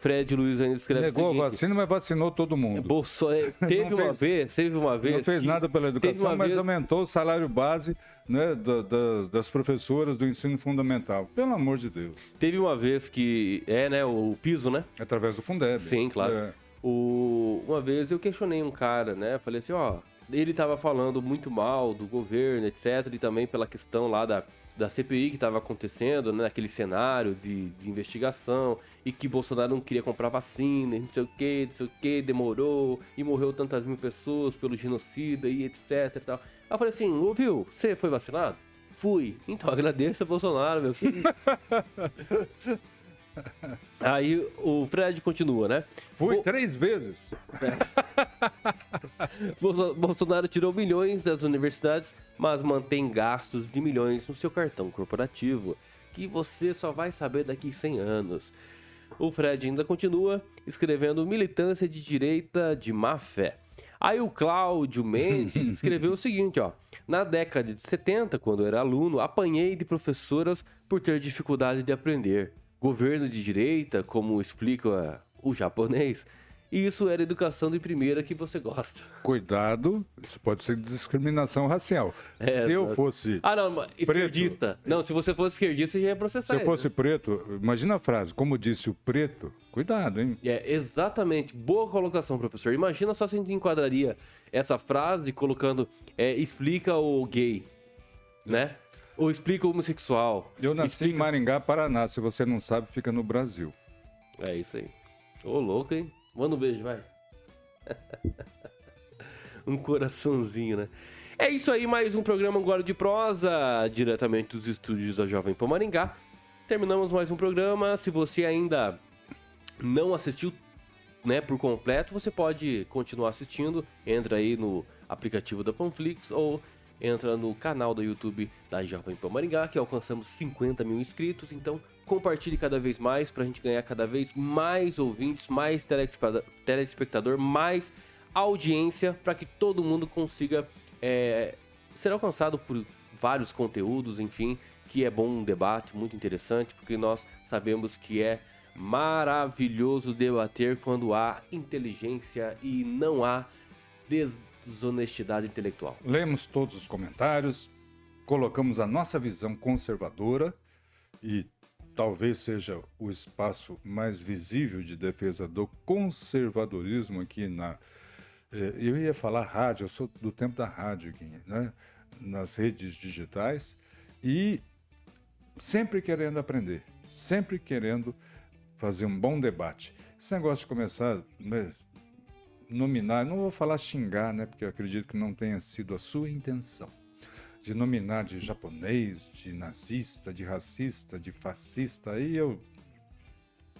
Fred Luiz ainda escreve o Negou a seguinte, vacina, mas vacinou todo mundo. Bolso... é, teve uma fez- vez, teve uma vez. Não fez nada pela educação, mas vez- aumentou o salário base né, da- das, das professoras do ensino fundamental. Pelo amor de Deus. Teve uma vez que. É, né? O piso, né? Através do Fundeb. Sim, claro. É. O... Uma vez eu questionei um cara, né? Falei assim, ó, ele tava falando muito mal do governo, etc. E também pela questão lá da, da CPI que estava acontecendo, né? Naquele cenário de, de investigação. E que Bolsonaro não queria comprar vacina, não sei o que, não sei o que, demorou. E morreu tantas mil pessoas pelo genocida e etc e tal. Aí eu falei assim, ouviu, você foi vacinado? Fui. Então agradeça Bolsonaro, meu filho. Aí o Fred continua, né? Fui três vezes. Bolso- Bolsonaro tirou milhões das universidades, mas mantém gastos de milhões no seu cartão corporativo, que você só vai saber daqui 100 anos. O Fred ainda continua escrevendo militância de direita de má fé. Aí o Cláudio Mendes escreveu o seguinte, ó. Na década de 70, quando eu era aluno, apanhei de professoras por ter dificuldade de aprender. Governo de direita, como explica o japonês, isso era educação de primeira que você gosta. Cuidado, isso pode ser discriminação racial. É, se eu fosse. Ah, não, esquerdista. Não, se você fosse esquerdista, você já ia processar. Se eu fosse preto, imagina a frase, como disse o preto, cuidado, hein? É, exatamente. Boa colocação, professor. Imagina só se a gente enquadraria essa frase colocando é, explica o gay, né? Ou explica o homossexual. Eu nasci em Maringá, Paraná. Se você não sabe, fica no Brasil. É isso aí. Ô, louco, hein? Manda um beijo, vai. um coraçãozinho, né? É isso aí, mais um programa agora de prosa, diretamente dos estúdios da Jovem Pan Maringá. Terminamos mais um programa. Se você ainda não assistiu né, por completo, você pode continuar assistindo. Entra aí no aplicativo da Panflix ou entra no canal do YouTube da Jovem Pan Maringá, que alcançamos 50 mil inscritos. Então, compartilhe cada vez mais para a gente ganhar cada vez mais ouvintes, mais telespe- telespectador, mais audiência, para que todo mundo consiga é, ser alcançado por vários conteúdos, enfim, que é bom um debate muito interessante, porque nós sabemos que é maravilhoso debater quando há inteligência e não há desonestidade intelectual. Lemos todos os comentários, colocamos a nossa visão conservadora e talvez seja o espaço mais visível de defesa do conservadorismo aqui na É, eu ia falar rádio, eu sou do tempo da rádio, né? nas redes digitais, e sempre querendo aprender, sempre querendo fazer um bom debate. Esse negócio de começar né, nominar, não vou falar xingar, né, porque eu acredito que não tenha sido a sua intenção, de nominar de japonês, de nazista, de racista, de fascista, aí eu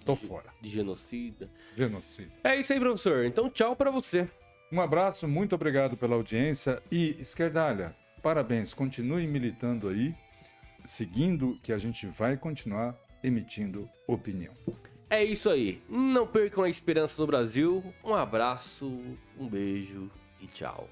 tô fora. De genocida. Genocida. É isso aí, professor. Então, tchau para você. Um abraço, muito obrigado pela audiência e esquerdalha, parabéns, continue militando aí, seguindo que a gente vai continuar emitindo opinião. É isso aí. Não percam a esperança no Brasil. Um abraço, um beijo e tchau.